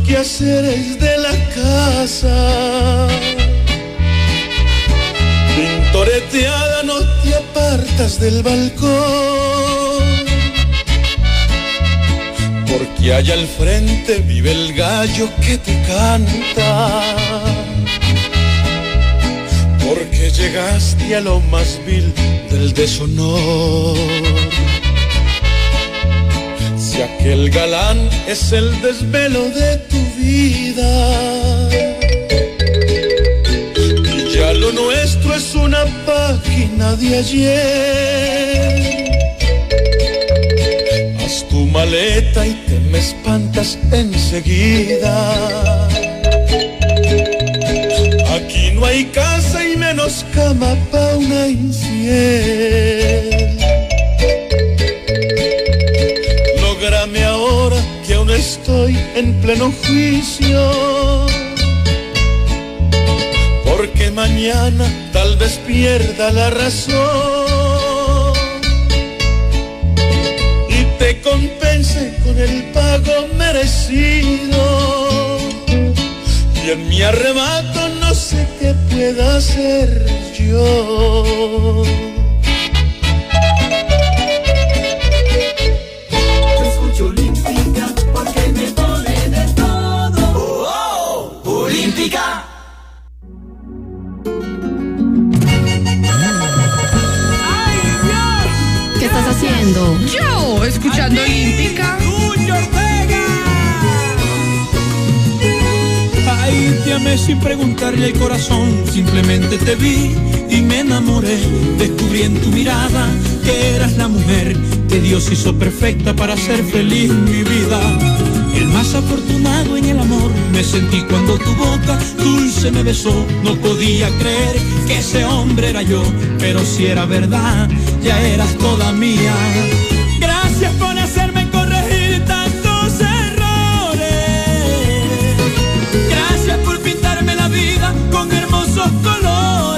Quehaceres de la casa. Pintoreteada no te apartas del balcón. Porque allá al frente vive el gallo que te canta. Porque llegaste a lo más vil del deshonor. Si aquel galán es el desvelo de tu vida. Ya lo nuestro es una página de ayer. Haz tu maleta y te me espantas enseguida. Aquí no hay casa y menos cama pa' una infiel. En pleno juicio. Porque mañana tal vez pierda la razón. Y te compense con el pago merecido. Y en mi arrebato no sé qué pueda hacer yo. Yo Yo, escuchando Olímpica. Ay, te amé sin preguntarle el corazón, simplemente te vi y me enamoré. Descubrí en tu mirada que eras la mujer que Dios hizo perfecta para ser feliz mi vida. El más afortunado en el amor me sentí cuando tu boca dulce me besó. No podía creer que ese hombre era yo, pero si era verdad, ya eras toda mía. Gracias por hacerme corregir tantos errores. Gracias por pintarme la vida con hermosos colores.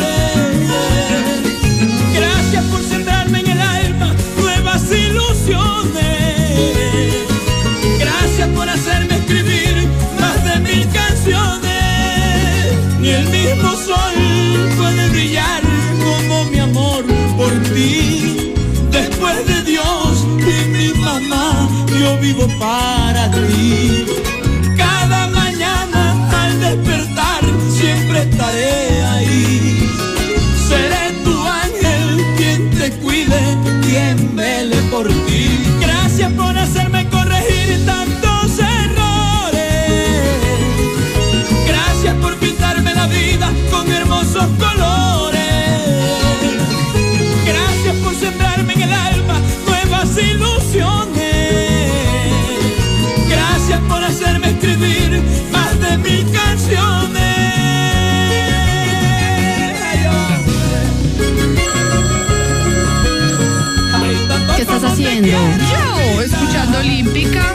Yo vivo para ti. Cada mañana al despertar siempre estaré Yo, escuchando Olímpica.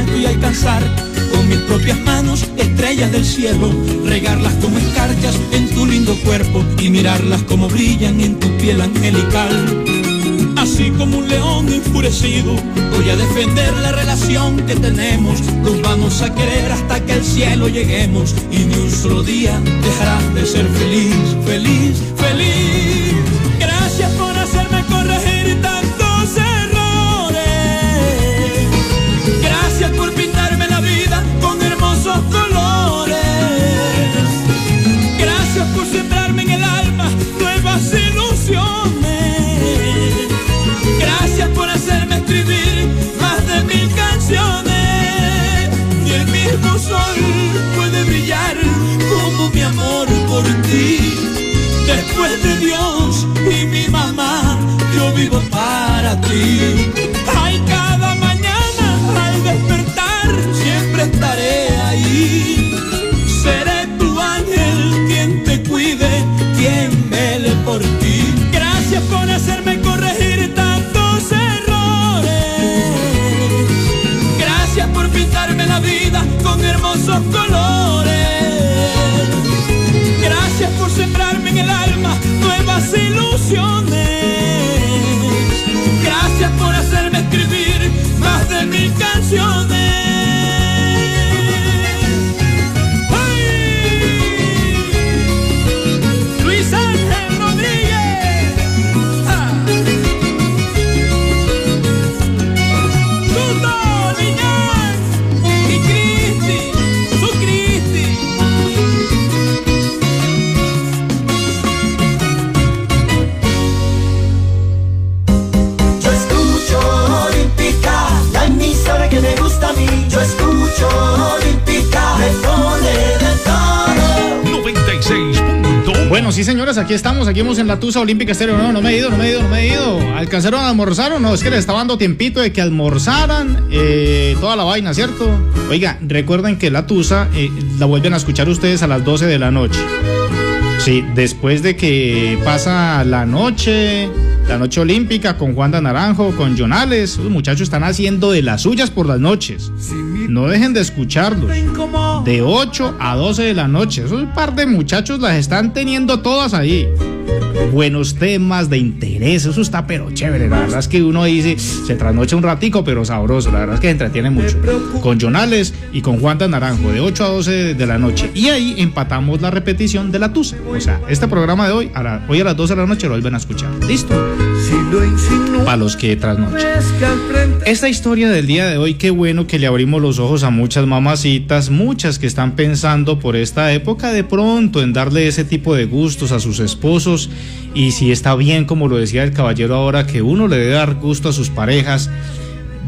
Y alcanzar con mis propias manos estrellas del cielo, regarlas como escarchas en tu lindo cuerpo y mirarlas como brillan en tu piel angelical. Así como un león enfurecido, voy a defender la relación que tenemos. Nos vamos a querer hasta que al cielo lleguemos y ni un solo día dejarás de ser feliz, feliz, feliz. Sí, señores, aquí estamos, aquí hemos en la Tusa Olímpica Estéreo. No, no me he ido, no me he ido, no me he ido. ¿Alcanzaron a almorzar o no? Es que les estaba dando tiempito de que almorzaran eh, toda la vaina, ¿cierto? Oiga, recuerden que la Tusa eh, la vuelven a escuchar ustedes a las 12 de la noche. Sí, después de que pasa la noche, la noche olímpica con Juan de Naranjo, con Jonales, los muchachos están haciendo de las suyas por las noches. No dejen de escucharlos. De 8 a 12 de la noche. Esos par de muchachos las están teniendo todas ahí. Buenos temas de interés, eso está pero chévere. La verdad es que uno dice, se trasnocha un ratico, pero sabroso. La verdad es que entretiene mucho. Con Jonales y con Juan de Naranjo, de 8 a 12 de la noche. Y ahí empatamos la repetición de la Tusa. O sea, este programa de hoy, a la- hoy a las 12 de la noche lo vuelven a escuchar. ¿Listo? Para los que trasnochan. Esta historia del día de hoy, qué bueno que le abrimos los ojos a muchas mamacitas, muchas que están pensando por esta época de pronto en darle ese tipo de gustos a sus esposos y si está bien, como lo decía el caballero ahora, que uno le debe dar gusto a sus parejas.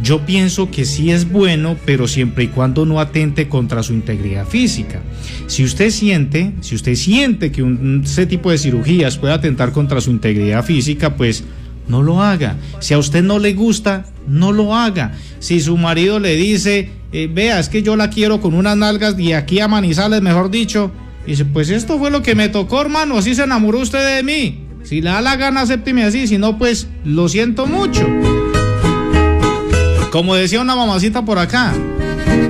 Yo pienso que sí es bueno, pero siempre y cuando no atente contra su integridad física. Si usted siente, si usted siente que un, ese tipo de cirugías puede atentar contra su integridad física, pues no lo haga. Si a usted no le gusta, no lo haga. Si su marido le dice, eh, vea, es que yo la quiero con unas nalgas de aquí a Manizales, mejor dicho, dice, pues esto fue lo que me tocó, hermano, así se enamoró usted de mí. Si le da la gana, acépteme así, si no, pues lo siento mucho. Como decía una mamacita por acá,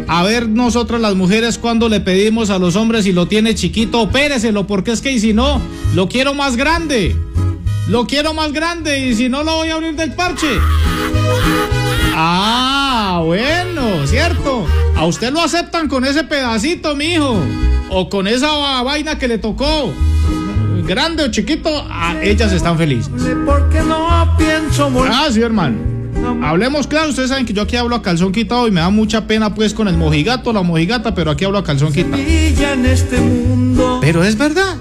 a ver nosotras las mujeres cuando le pedimos a los hombres si lo tiene chiquito, opéreselo, porque es que y si no, lo quiero más grande. Lo quiero más grande y si no lo voy a abrir del parche. Ah, bueno, cierto. A usted lo aceptan con ese pedacito, mijo. O con esa va- vaina que le tocó. Grande o chiquito, a ellas están felices. Porque no pienso. Ah, sí, hermano. Hablemos claro, ustedes saben que yo aquí hablo a calzón quitado y me da mucha pena pues con el mojigato, la mojigata, pero aquí hablo a calzón quitado. este. Pero es verdad.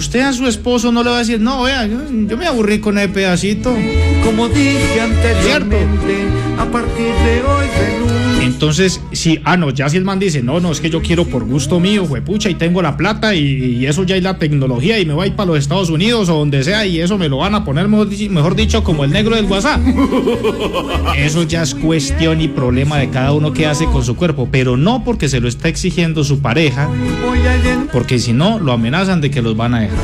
Usted a su esposo no le va a decir, no, vea, yo, yo me aburrí con ese pedacito. Como dije anteriormente, a partir de hoy. Entonces, si, ah, no, ya si el man dice, no, no, es que yo quiero por gusto mío, pucha, y tengo la plata y, y eso ya es la tecnología y me voy para los Estados Unidos o donde sea y eso me lo van a poner, mejor, di- mejor dicho, como el negro del WhatsApp. Eso ya es cuestión y problema de cada uno que hace con su cuerpo, pero no porque se lo está exigiendo su pareja, a porque si no, lo amenazan de que los van a dejar.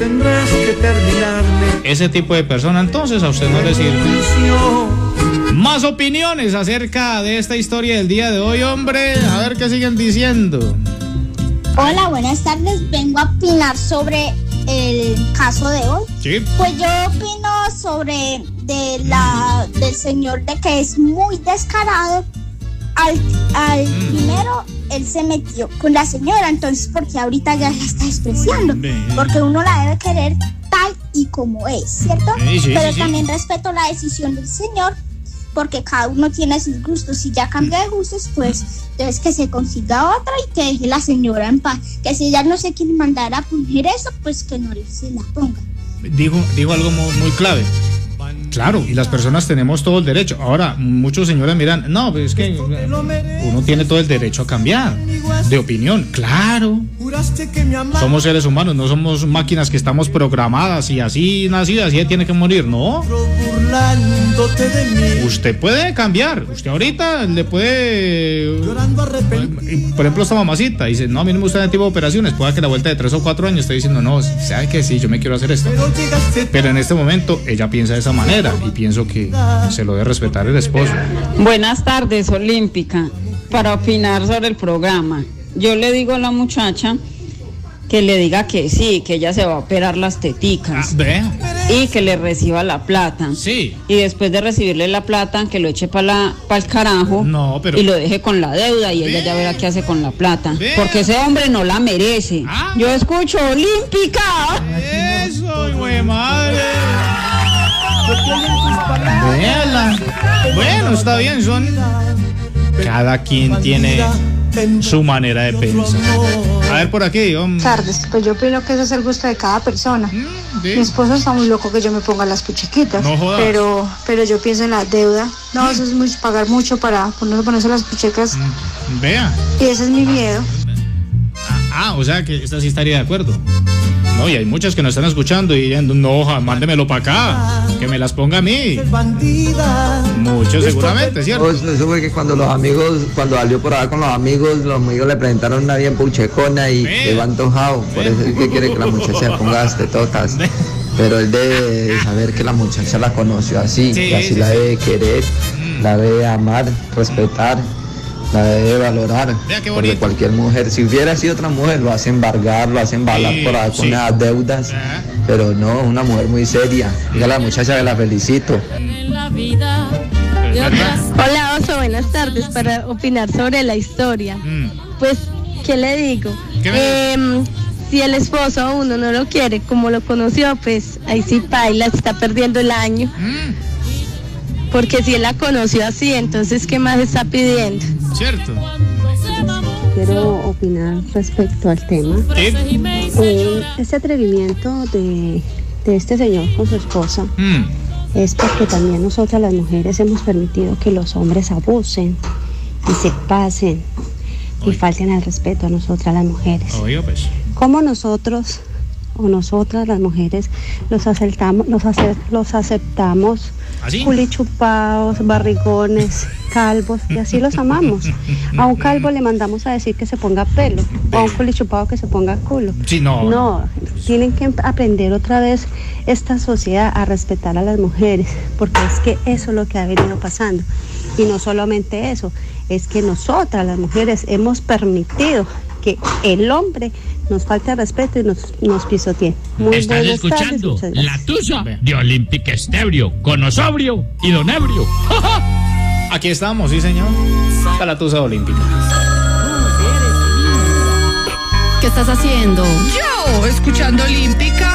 Ese tipo de persona, entonces a usted no le sirve. Más opiniones acerca de esta historia del día de hoy, hombre. A ver qué siguen diciendo. Hola, buenas tardes. Vengo a opinar sobre el caso de hoy. Sí. Pues yo opino sobre de la del señor de que es muy descarado. Al, al primero él se metió con la señora, entonces porque ahorita ya la está despreciando. Porque uno la debe querer tal y como es, ¿cierto? Sí, sí, Pero también respeto la decisión del señor, porque cada uno tiene sus gustos. Si ya cambia de gustos, pues entonces que se consiga otra y que deje la señora en paz. Que si ella no se quiere mandar a poner eso, pues que no se la ponga. Dijo, dijo algo muy clave. Claro, y las personas tenemos todo el derecho. Ahora, muchos señores miran, no, pues es que uno tiene todo el derecho a cambiar de opinión. Claro, somos seres humanos, no somos máquinas que estamos programadas y así nacidas y tiene que morir. No, usted puede cambiar. Usted ahorita le puede. Por ejemplo, esta mamacita dice: No, a mí no me gusta ese tipo de operaciones. Puede que la vuelta de tres o cuatro años esté diciendo: No, sabe que sí, yo me quiero hacer esto. Pero Pero en este momento ella piensa de esa manera y pienso que se lo debe respetar el esposo. Buenas tardes, Olímpica. Para opinar sobre el programa, yo le digo a la muchacha que le diga que sí, que ella se va a operar las teticas Ve, y que le reciba la plata. Sí. Y después de recibirle la plata, que lo eche para el carajo No, pero- y lo deje con la deuda y ella ya verá qué hace con la plata. Ve. Porque ese hombre no la merece. Yo escucho Olímpica. Eso, güey, madre. Bueno, está bien, son. Cada quien tiene su manera de pensar. A ver por aquí, hombre. tardes. Pues yo opino que eso es el gusto de cada persona. Mi esposo está muy loco que yo me ponga las puchiquitas. No jodas. pero, pero yo pienso en la deuda. No, eso es mucho, pagar mucho para poner, ponerse las puchecas. Vea. Y ese es mi miedo. Ah, o sea que esta sí estaría de acuerdo. No, y hay muchas que nos están escuchando y diciendo, no, mándemelo para acá, que me las ponga a mí. Muchos seguramente, ¿cierto? Eso, eso fue que cuando los amigos, cuando salió por allá con los amigos, los amigos le presentaron una bien puchecona y se va antojado. Por eso es que quiere que la muchacha ponga las tetotas. Pero él debe saber que la muchacha la conoció así, Sí, así sí, la debe querer, la debe amar, respetar, la debe valorar. Qué Porque cualquier mujer, si hubiera sido otra mujer, lo hace embargar, lo hace embalar Sí, por allá con sí. las deudas. Pero no, una mujer muy seria. Dígale a la muchacha que la felicito. Hola, Oso, buenas tardes. Para opinar sobre la historia. Pues, ¿qué le digo? ¿Qué me Em, si el esposo a uno no lo quiere como lo conoció, pues ahí sí paila, se está perdiendo el año. Porque si él la conoció así, entonces ¿qué más está pidiendo? ¿Cierto? Quiero opinar respecto al tema. Eh, este atrevimiento de, de este señor con su esposa Mm. es porque también nosotras las mujeres hemos permitido que los hombres abusen y se pasen y falten al respeto a nosotras las mujeres. Oiga, pues. ¿Cómo nosotros o nosotras las mujeres los aceptamos, los, ace- los aceptamos ¿Así? culichupados, barrigones, calvos y así los amamos? A un calvo le mandamos a decir que se ponga pelo o a un culichupado que se ponga culo. Sí, no. No, tienen que aprender otra vez esta sociedad a respetar a las mujeres, porque es que eso es lo que ha venido pasando. Y no solamente eso, es que nosotras las mujeres hemos permitido que el hombre nos falte al respeto y nos, nos pisotee. Muy Estás buenas tardes, escuchando muchas La. Tusa de Olympic Estebrio con Osobrio y Don Ebrio. Aquí estamos, sí, señor. Está la tusa olímpica. ¿Qué estás haciendo? Yo, escuchando Olímpica.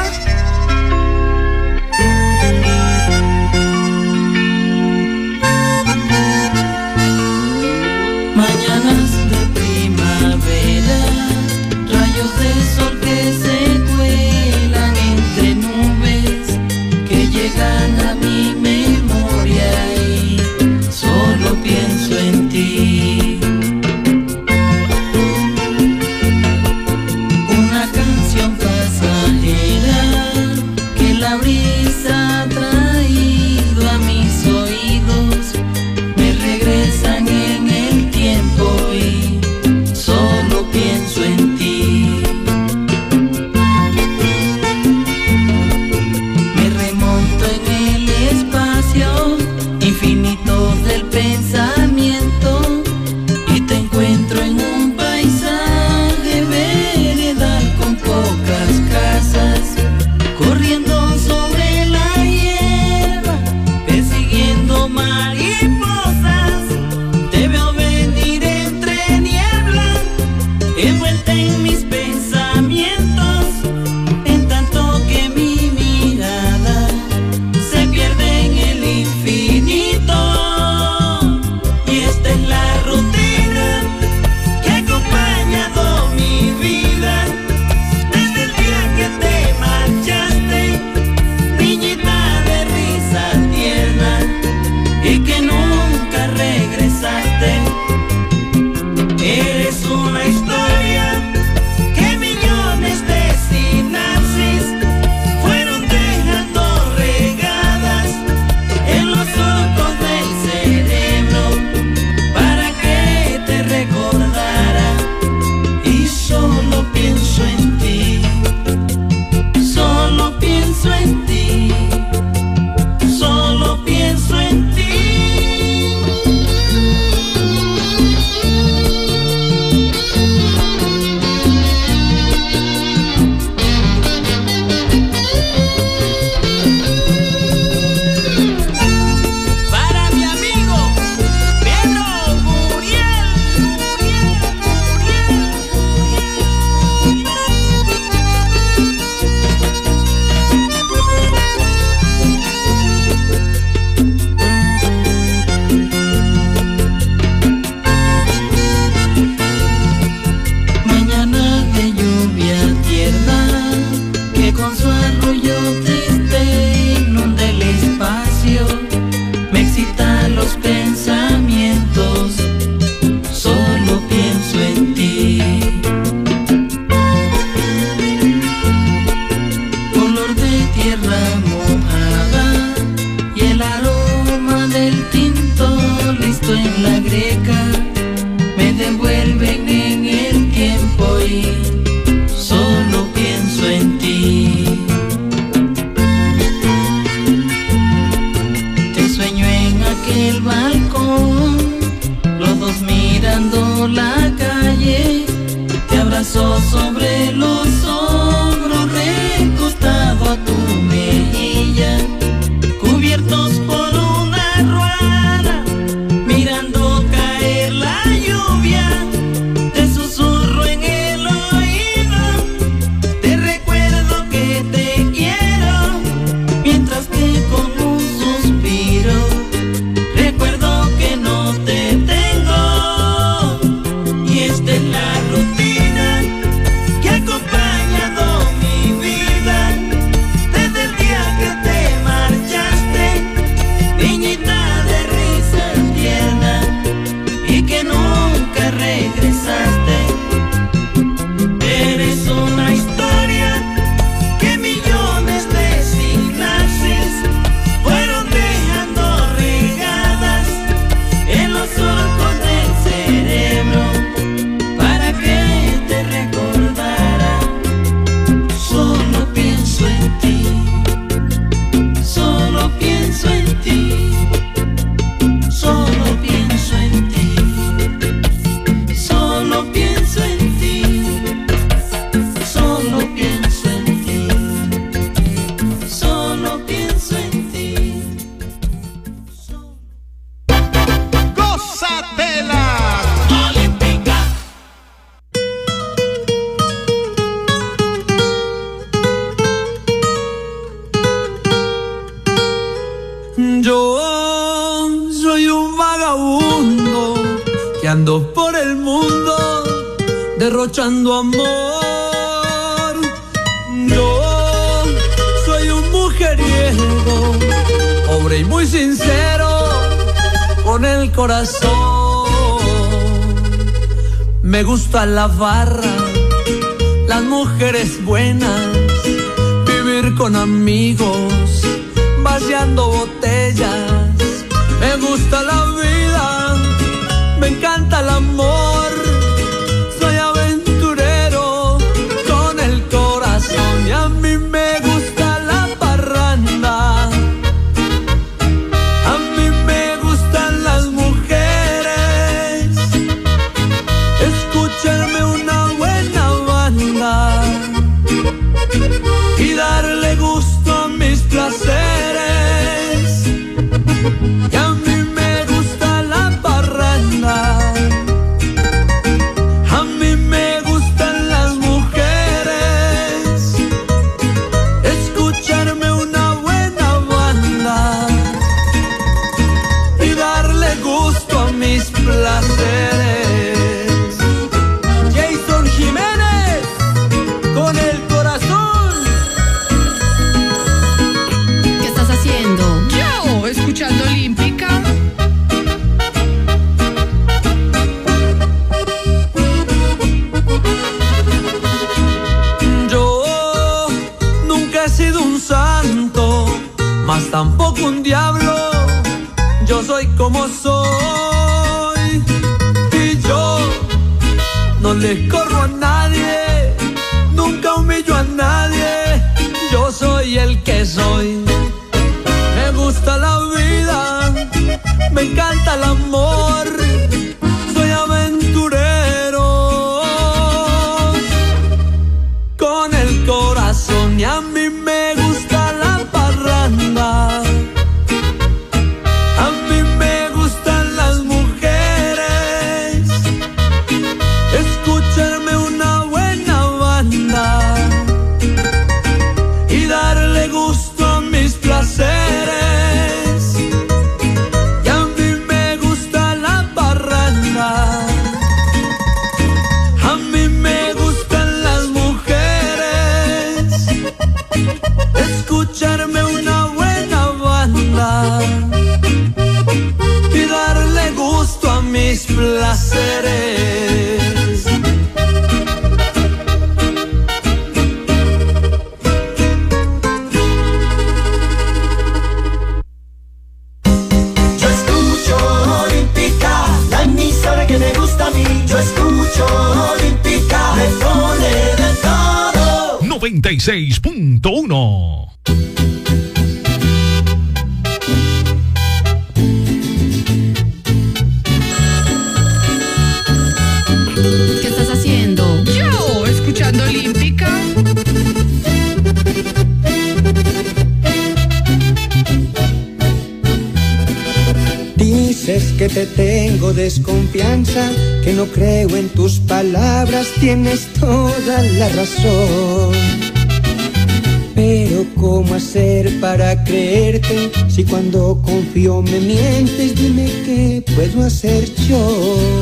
Creerte si cuando confío me mientes? Dime qué puedo hacer yo.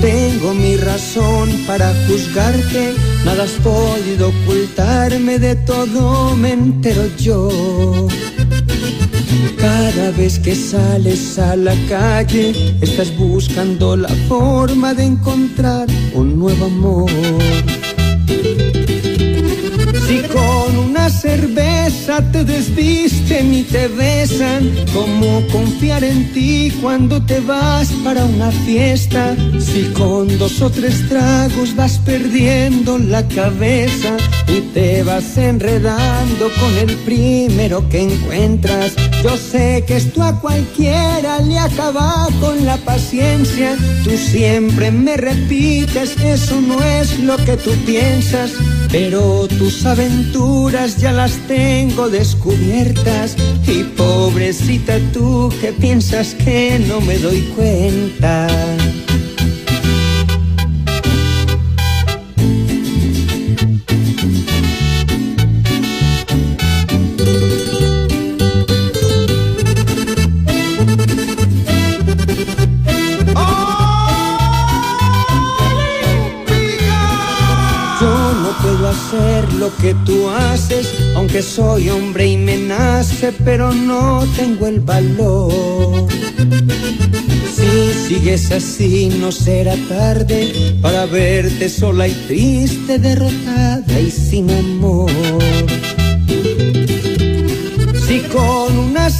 Tengo mi razón para juzgarte, nada has podido ocultarme, de todo me entero yo. Cada vez que sales a la calle, estás buscando la forma de encontrar un nuevo amor. Una cerveza te desvisten y te besan, ¿cómo confiar en ti cuando te vas para una fiesta? Si con dos o tres tragos vas perdiendo la cabeza y te vas enredando con el primero que encuentras. Yo sé que esto a cualquiera le acaba con la paciencia. Tú siempre me repites, eso no es lo que tú piensas. Pero tus aventuras ya las tengo descubiertas y pobrecita tú que piensas que no me doy cuenta. Aunque soy hombre y me nace, pero no tengo el valor. Si sigues así, no será tarde para verte sola y triste, derrotada y sin amor. Si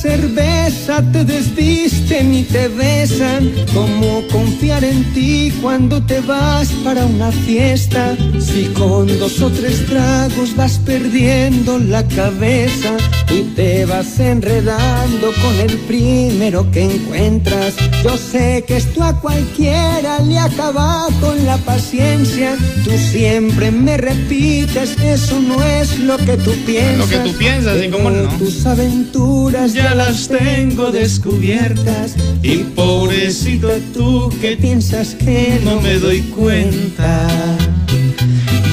cerveza te desvisten y te besan, ¿cómo confiar en ti cuando te vas para una fiesta? Si con dos o tres tragos vas perdiendo la cabeza y te vas enredando con el primero que encuentras. Yo sé que esto a cualquiera le acaba con la paciencia. Tú siempre me repites, eso no es lo que tú piensas. Lo que tú piensas, ¿y cómo no? Tus aventuras ya las tengo descubiertas y pobrecita tú que piensas que no me doy cuenta.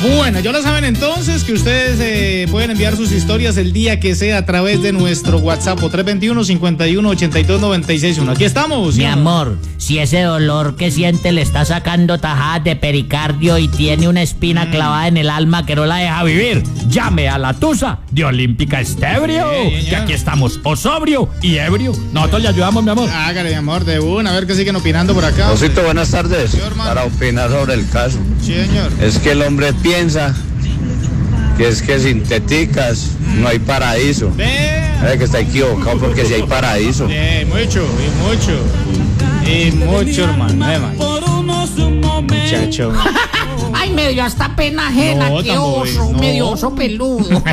Bueno, ya lo saben entonces que ustedes eh, pueden enviar sus historias el día que sea a través de nuestro WhatsApp o 321-51-82-96. Aquí estamos. Mi amor, si ese dolor que siente le está sacando tajadas de pericardio y tiene una espina Mm. clavada en el alma que no la deja vivir, llame a la Tusa de Olímpica Estebrio. que aquí estamos, o sobrio y ebrio. Nosotros le ayudamos, mi amor. Hágale, mi amor, de una, a ver qué siguen opinando por acá. Osito, buenas tardes. Para opinar sobre el caso. Sí, señor. Es que el hombre piensa que es que sintéticas no hay paraíso. Es que está equivocado porque si hay paraíso. Sí, mucho, y mucho. Y mucho, hermano. man. Muchacho. Ay, me dio hasta pena ajena, No, qué tan oso, bobo, me no. dio oso peludo.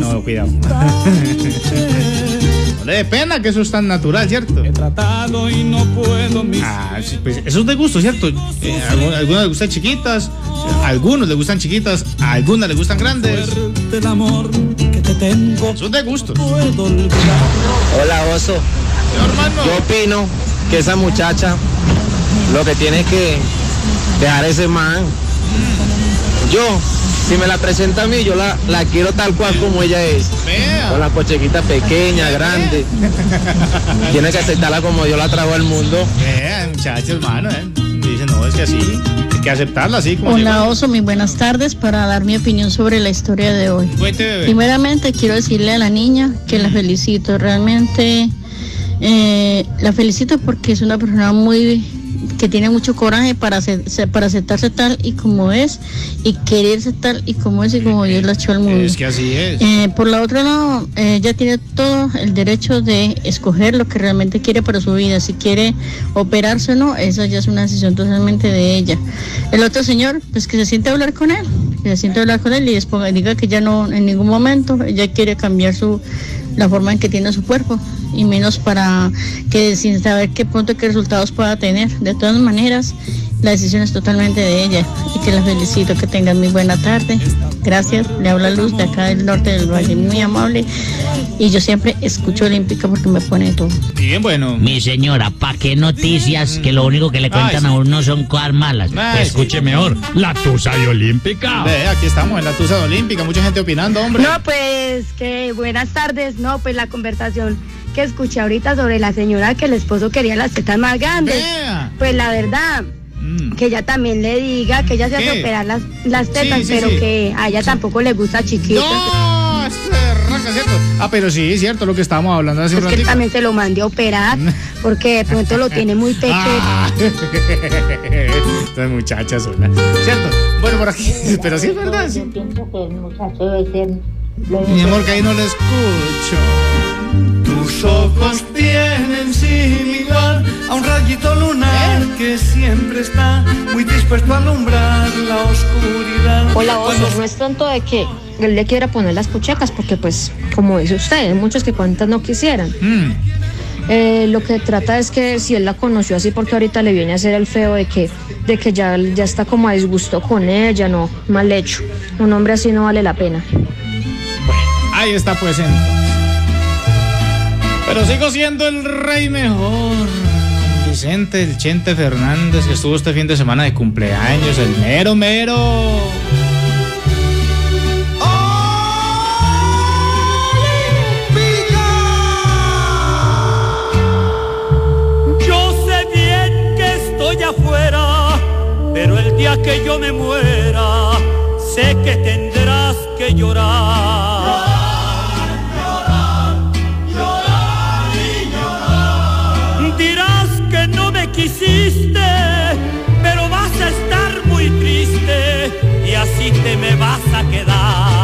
No, cuidado. Le dé pena que eso es tan natural, ¿cierto? He tratado y no puedo. Ah, sí, pues, eso es de gusto, ¿cierto? Eh, a algunos, a algunos les gustan chiquitas, algunos les gustan chiquitas, a algunas les gustan grandes. Eso es de gusto. Hola, oso. Yo opino que esa muchacha lo que tiene que dejar ese man. Yo, si me la presenta a mí, yo la, la quiero tal cual como ella es. Con la cochequita pequeña, grande. Tiene que aceptarla como yo la trago al mundo. Eh, muchachos, hermano, eh. Dicen, no, es que así, hay que aceptarla así como Hola llegó. Oso, muy buenas tardes para dar mi opinión sobre la historia de hoy. Cuente, bebé. Primeramente quiero decirle a la niña que la felicito, realmente eh, la felicito porque es una persona muy que tiene mucho coraje para, se- para aceptarse tal y como es y quererse tal y como es y como Dios la echó al mundo. Es que así es. Eh, por la otra lado, eh, ella tiene todo el derecho de escoger lo que realmente quiere para su vida. Si quiere operarse o no, esa ya es una decisión totalmente de ella. El otro señor, pues que se siente a hablar con él, que se siente a hablar con él y después diga que ya no, en ningún momento, ella quiere cambiar su la forma en que tiene su cuerpo y menos para que sin saber qué punto qué resultados pueda tener. De todas maneras, la decisión es totalmente de ella y que la felicito, que tengan muy buena tarde. Gracias, le habla Luz de acá del norte del valle, muy amable. Y yo siempre escucho Olímpica porque me pone todo. Bien, bueno. Mi señora, ¿pa' qué noticias que lo único que le cuentan a uno son cosas malas? Ay, Escuche sí. mejor, la tusa de Olímpica. Ve, aquí estamos en la Tusa de Olímpica, mucha gente opinando, hombre. No, pues que buenas tardes. No, pues la conversación que escuché ahorita sobre la señora que el esposo quería las tetas más grandes. Pues la verdad, que ella también le diga que ella se hace operar las, las tetas, Sí, sí, pero sí. que a ella tampoco le gusta chiquito. No, es raca, ¿cierto? Ah, pero sí, es cierto lo que estábamos hablando hace un Es que él ratito. también se lo mandé a operar porque de pronto lo tiene muy pequeño. Ah. Estas muchachas son ¿Cierto? Bueno, por aquí, pero sí es verdad. sí. Mi amor, que ahí no le escucho. Tus ojos tienen a un rayito lunar que siempre está muy dispuesto a alumbrar la oscuridad. Hola, Oso, no es tanto de que él le quiera poner las puchecas, porque pues, como dice usted, hay muchos que cuantas no quisieran. Mm. Eh, lo que trata es que si él la conoció así, porque ahorita le viene a hacer el feo de que, de que ya, ya está como a disgusto con ella, no, mal hecho. Un hombre así no vale la pena. Ahí está, pues. entonces. Pero sigo siendo el rey mejor. Vicente, el Fernández, que estuvo este fin de semana de cumpleaños, el mero mero. Yo sé bien que estoy afuera, pero el día que yo me muera, sé que tendrás que llorar. Quisiste, pero vas a estar muy triste y así te me vas a quedar.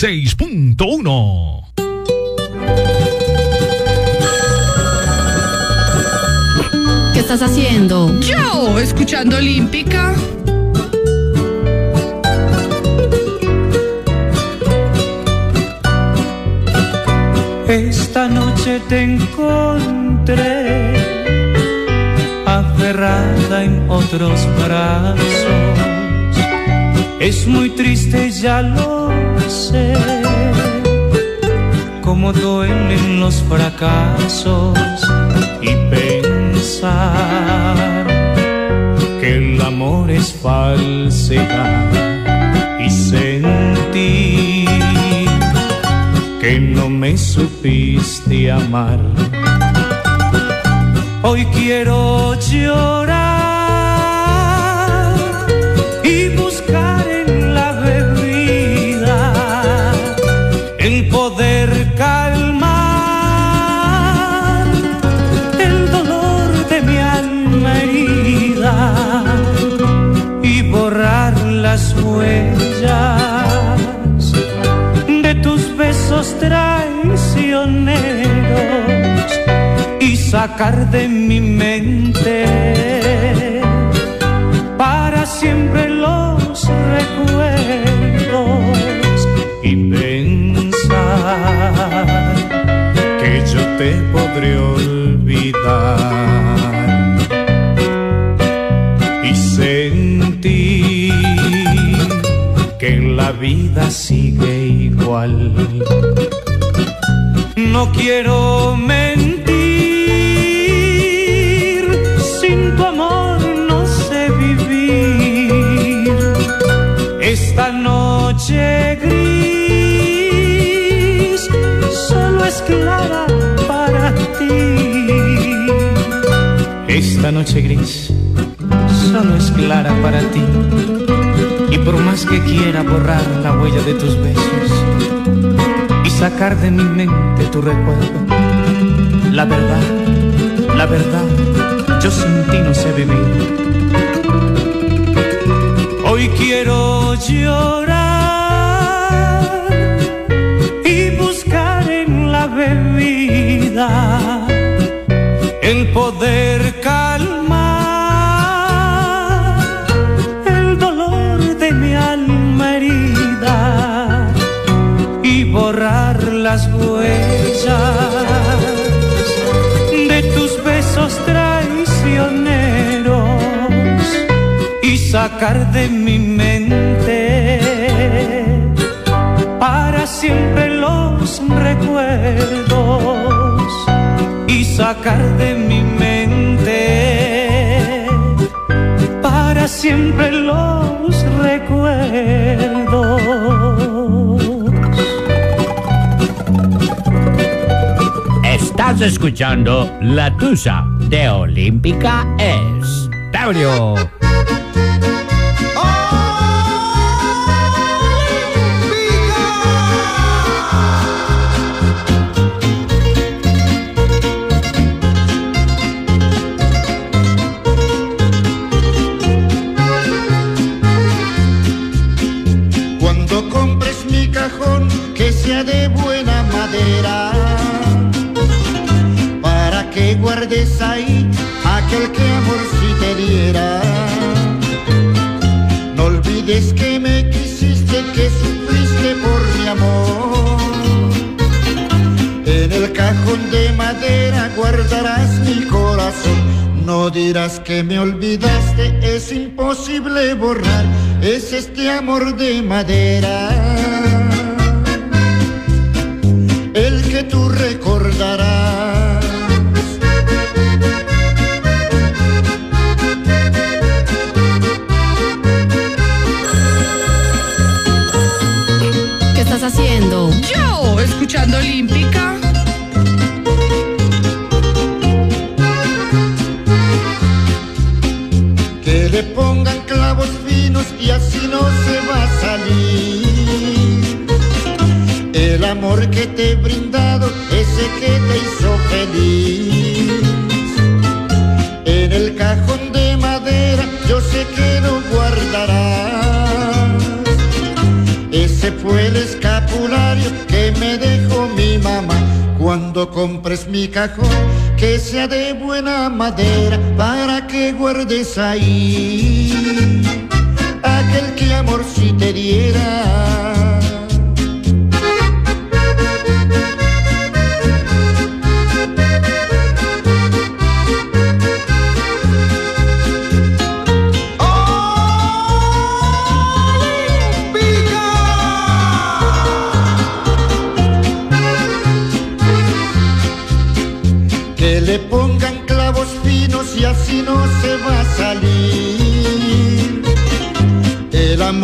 96.1. ¿Qué estás haciendo? Yo, escuchando Olímpica. Esta noche te encontré aferrada en otros brazos. Es muy triste, ya lo sé, como duelen los fracasos y pensar que el amor es falsedad y sentir que no me supiste amar. Hoy quiero llorar huellas de tus besos traicioneros y sacar de mi mente para siempre los recuerdos y pensar que yo te podré olvidar. La vida sigue igual. No quiero mentir, sin tu amor no sé vivir. Esta noche gris solo es clara para ti. Esta noche gris solo es clara para ti. Por más que quiera borrar la huella de tus besos y sacar de mi mente tu recuerdo, la verdad, la verdad, yo sin ti no sé vivir. Hoy quiero llorar y buscar en la bebida el poder las huellas de tus besos traicioneros y sacar de mi mente para siempre los recuerdos y sacar de mi mente para siempre Estás escuchando La Tusa de Olímpica Estéreo. Cuando compres mi cajón, que sea de buena madera, guardes ahí aquel que amor si te diera. No olvides que me quisiste, que sufriste por mi amor. En el cajón de madera guardarás mi corazón. No dirás que me olvidaste, es imposible borrar, es este amor de madera. Olímpica. Que le pongan clavos finos y así no se va a salir. El amor que te he brindado, ese que te hizo feliz. En el cajón de madera, yo sé que lo guardarás. Ese fue el que me dejó mi mamá. Cuando compres mi cajón, que sea de buena madera, para que guardes ahí aquel que amor si te diera.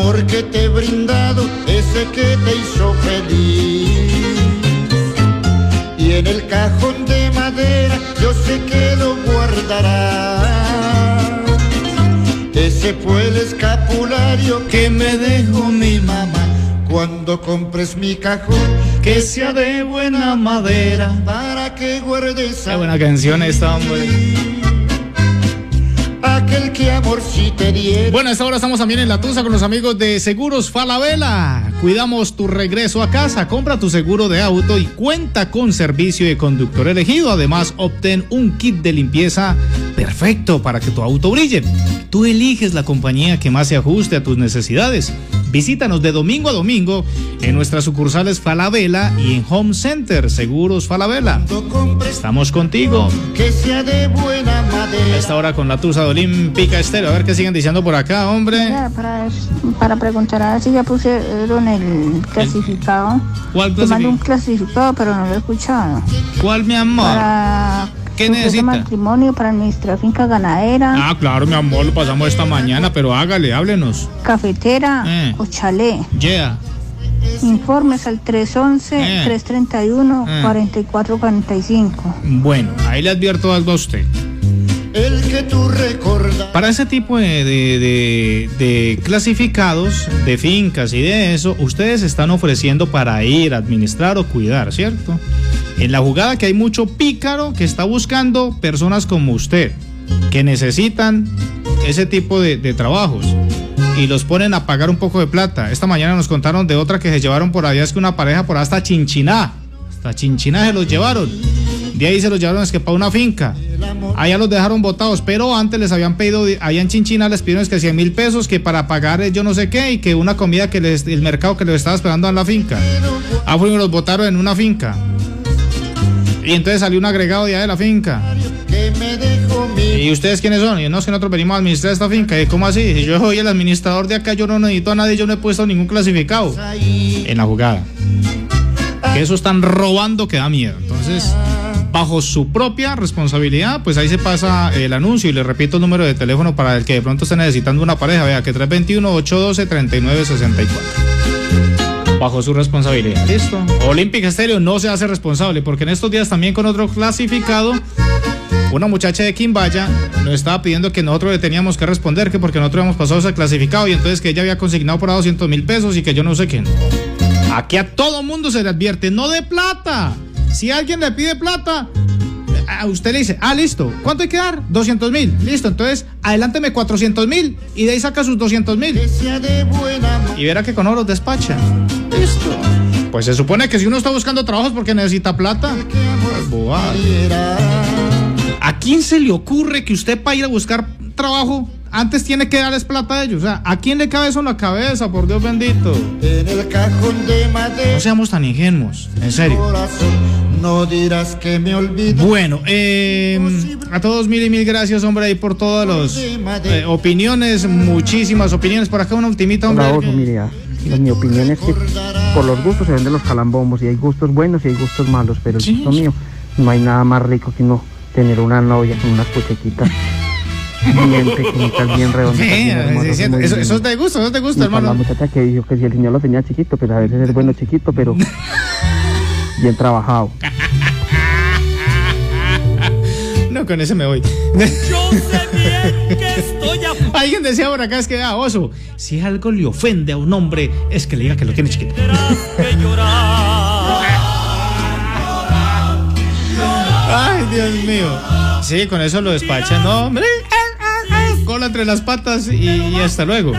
Amor que te he brindado, ese que te hizo feliz. Y en el cajón de madera, yo sé que lo guardarás. Ese fue el escapulario que me dejó mi mamá. Cuando compres mi cajón, que sea de buena madera, para que guardes Qué buena canción esta, hombre. Amor. Bueno, a esta hora estamos también en La Tusa con los amigos de Seguros Falabella. Cuidamos tu regreso a casa. Compra tu seguro de auto y cuenta con servicio de conductor elegido. Además, obtén un kit de limpieza perfecto para que tu auto brille. Tú eliges la compañía que más se ajuste a tus necesidades. Visítanos de domingo a domingo en nuestras sucursales Falabella y en Home Center Seguros Falabella. Estamos contigo. Que sea de buena madera. A esta hora con la Tusa de Olímpica Estéreo. A ver qué siguen diciendo por acá, hombre. Para preguntar a ver si ya pusieron el clasificado. ¿Cuál Te mando un clasificado? clasificado, pero no lo he escuchado. ¿Cuál, mi amor? Para ¿Qué necesita? matrimonio para administrar finca ganadera, Ah, claro, mi amor, lo pasamos esta mañana, pero hágale, háblenos. cafetera Eh. o chalet. Yeah. Informes al 311-331-4445. Bueno, ahí le advierto algo a usted. El que tú recordas. Para ese tipo de, clasificados, de fincas y de eso, ustedes están ofreciendo para ir, administrar o cuidar, ¿cierto? En la jugada que hay mucho pícaro que está buscando personas como usted, que necesitan ese tipo de, de trabajos y los ponen a pagar un poco de plata. Esta mañana nos contaron de otra que se llevaron por allá, es que una pareja por hasta Chinchiná, hasta Chinchiná se los llevaron. De ahí se los llevaron es que para una finca. Allá los dejaron botados, pero antes les habían pedido, allá en Chinchina les pidieron que 100 mil pesos, que para pagar yo no sé qué, y que una comida que les, el mercado que les estaba esperando en la finca. Ah, y los botaron en una finca. Y entonces salió un agregado de allá de la finca. ¿Y ustedes quiénes son? Y no, es que nosotros venimos a administrar esta finca. ¿Y cómo así? Si yo soy el administrador de acá, yo no necesito a nadie, yo no he puesto ningún clasificado en la jugada. Que eso están robando que da miedo. Entonces, bajo su propia responsabilidad, pues ahí se pasa el anuncio y le repito el número de teléfono para el que de pronto esté necesitando una pareja. Vea que 321-812-3964. Bajo su responsabilidad. Listo. Olympic Stereo no se hace responsable porque en estos días también con otro clasificado, una muchacha de Quimbaya nos estaba pidiendo que nosotros le teníamos que responder que porque nosotros habíamos pasado ese clasificado y entonces que ella había consignado por a 200 mil pesos y que yo no sé qué. Aquí a todo mundo se le advierte, no de plata. Si alguien le pide plata, a usted le dice, ah, listo, ¿cuánto hay que dar? 200 mil. Listo, entonces adelánteme 400 mil y de ahí saca sus 200 mil. Y verá que con oro despacha. Listo. Pues se supone que si uno está buscando trabajos porque necesita plata. Pues. ¿A quién se le ocurre que usted para ir a buscar trabajo antes tiene que darles plata a ellos? O sea, ¿a quién le cabe eso en la cabeza, por Dios bendito? En el cajón de madera. No seamos tan ingenuos, en serio. No dirás que me olvido. Bueno, eh, a todos mil y mil gracias, hombre, ahí por todas las eh, opiniones, muchísimas opiniones. Por acá una ultimita, hombre. Mire, ah, la- mi opinión es que por los gustos se venden los calambombos y hay gustos buenos y hay gustos malos, pero el gusto mío no hay nada más rico que no tener una novia con unas puchequitas bien pequeñitas, bien redonditas, Sí, bien hermosas, sí, sí, muy eso, eso es de gusto, eso es de gusto, Y para La hermano. muchacha que dijo que si el niño lo tenía chiquito, pero a veces es bueno chiquito, pero bien trabajado. No, con ese me voy. Alguien decía por acá es que, ah, oso, si algo le ofende a un hombre, es que le diga que lo tiene chiquito. Ay, Dios mío. Sí, con eso lo despachan, no, hombre. Entre las patas y, hasta luego.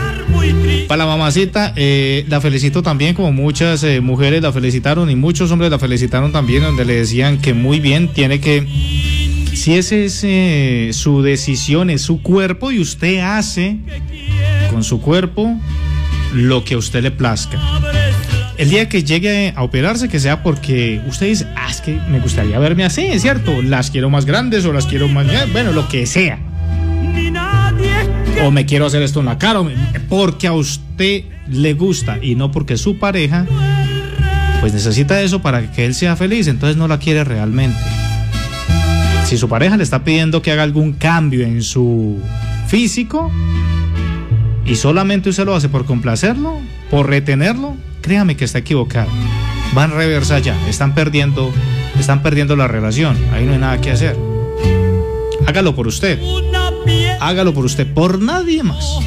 Para la mamacita, eh, la felicito también, como muchas eh, mujeres la felicitaron y muchos hombres la felicitaron también, donde le decían que muy bien, tiene que si esa es eh, su decisión, es su cuerpo y usted hace con su cuerpo lo que a usted le plazca. El día que llegue a operarse, que sea porque usted dice, ah, es que me gustaría verme así, es cierto, las quiero más grandes o las quiero más, bueno, lo que sea. O me quiero hacer esto en la cara, porque a usted le gusta y no porque su pareja, pues necesita eso para que él sea feliz, entonces no la quiere realmente. Si su pareja le está pidiendo que haga algún cambio en su físico y solamente usted lo hace por complacerlo, por retenerlo, créame que está equivocado. Van reversa ya, están perdiendo, están perdiendo la relación. Ahí no hay nada que hacer. Hágalo por usted. Hágalo por usted, por nadie más.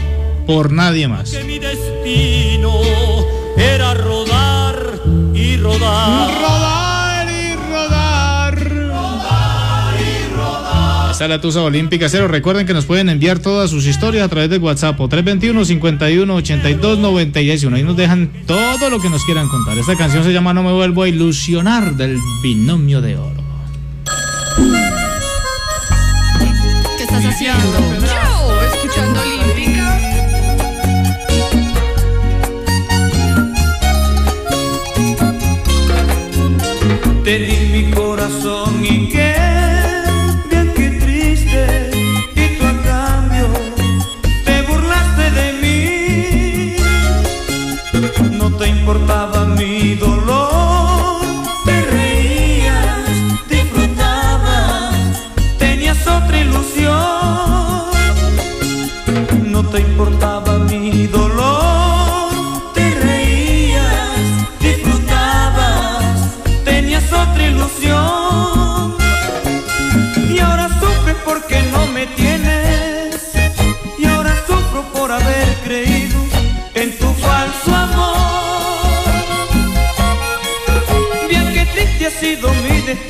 Por nadie más. Que mi destino era rodar y rodar. Rodar y rodar. Rodar y rodar. La Tusa Olímpica Cero. Recuerden que nos pueden enviar todas sus historias a través de WhatsApp 321 51 82 91. Ahí nos dejan todo lo que nos quieran contar. Esta canción se llama No me vuelvo a ilusionar del binomio de oro. Noticiando. Chao, escuchando Olímpica. Te di mi corazón y que importaba mi dolor. Te reías, disfrutabas, tenías otra ilusión. Y ahora sufres porque no me tienes. Y ahora sufro por haber creído en tu falso amor. Bien que triste ha sido mi destino.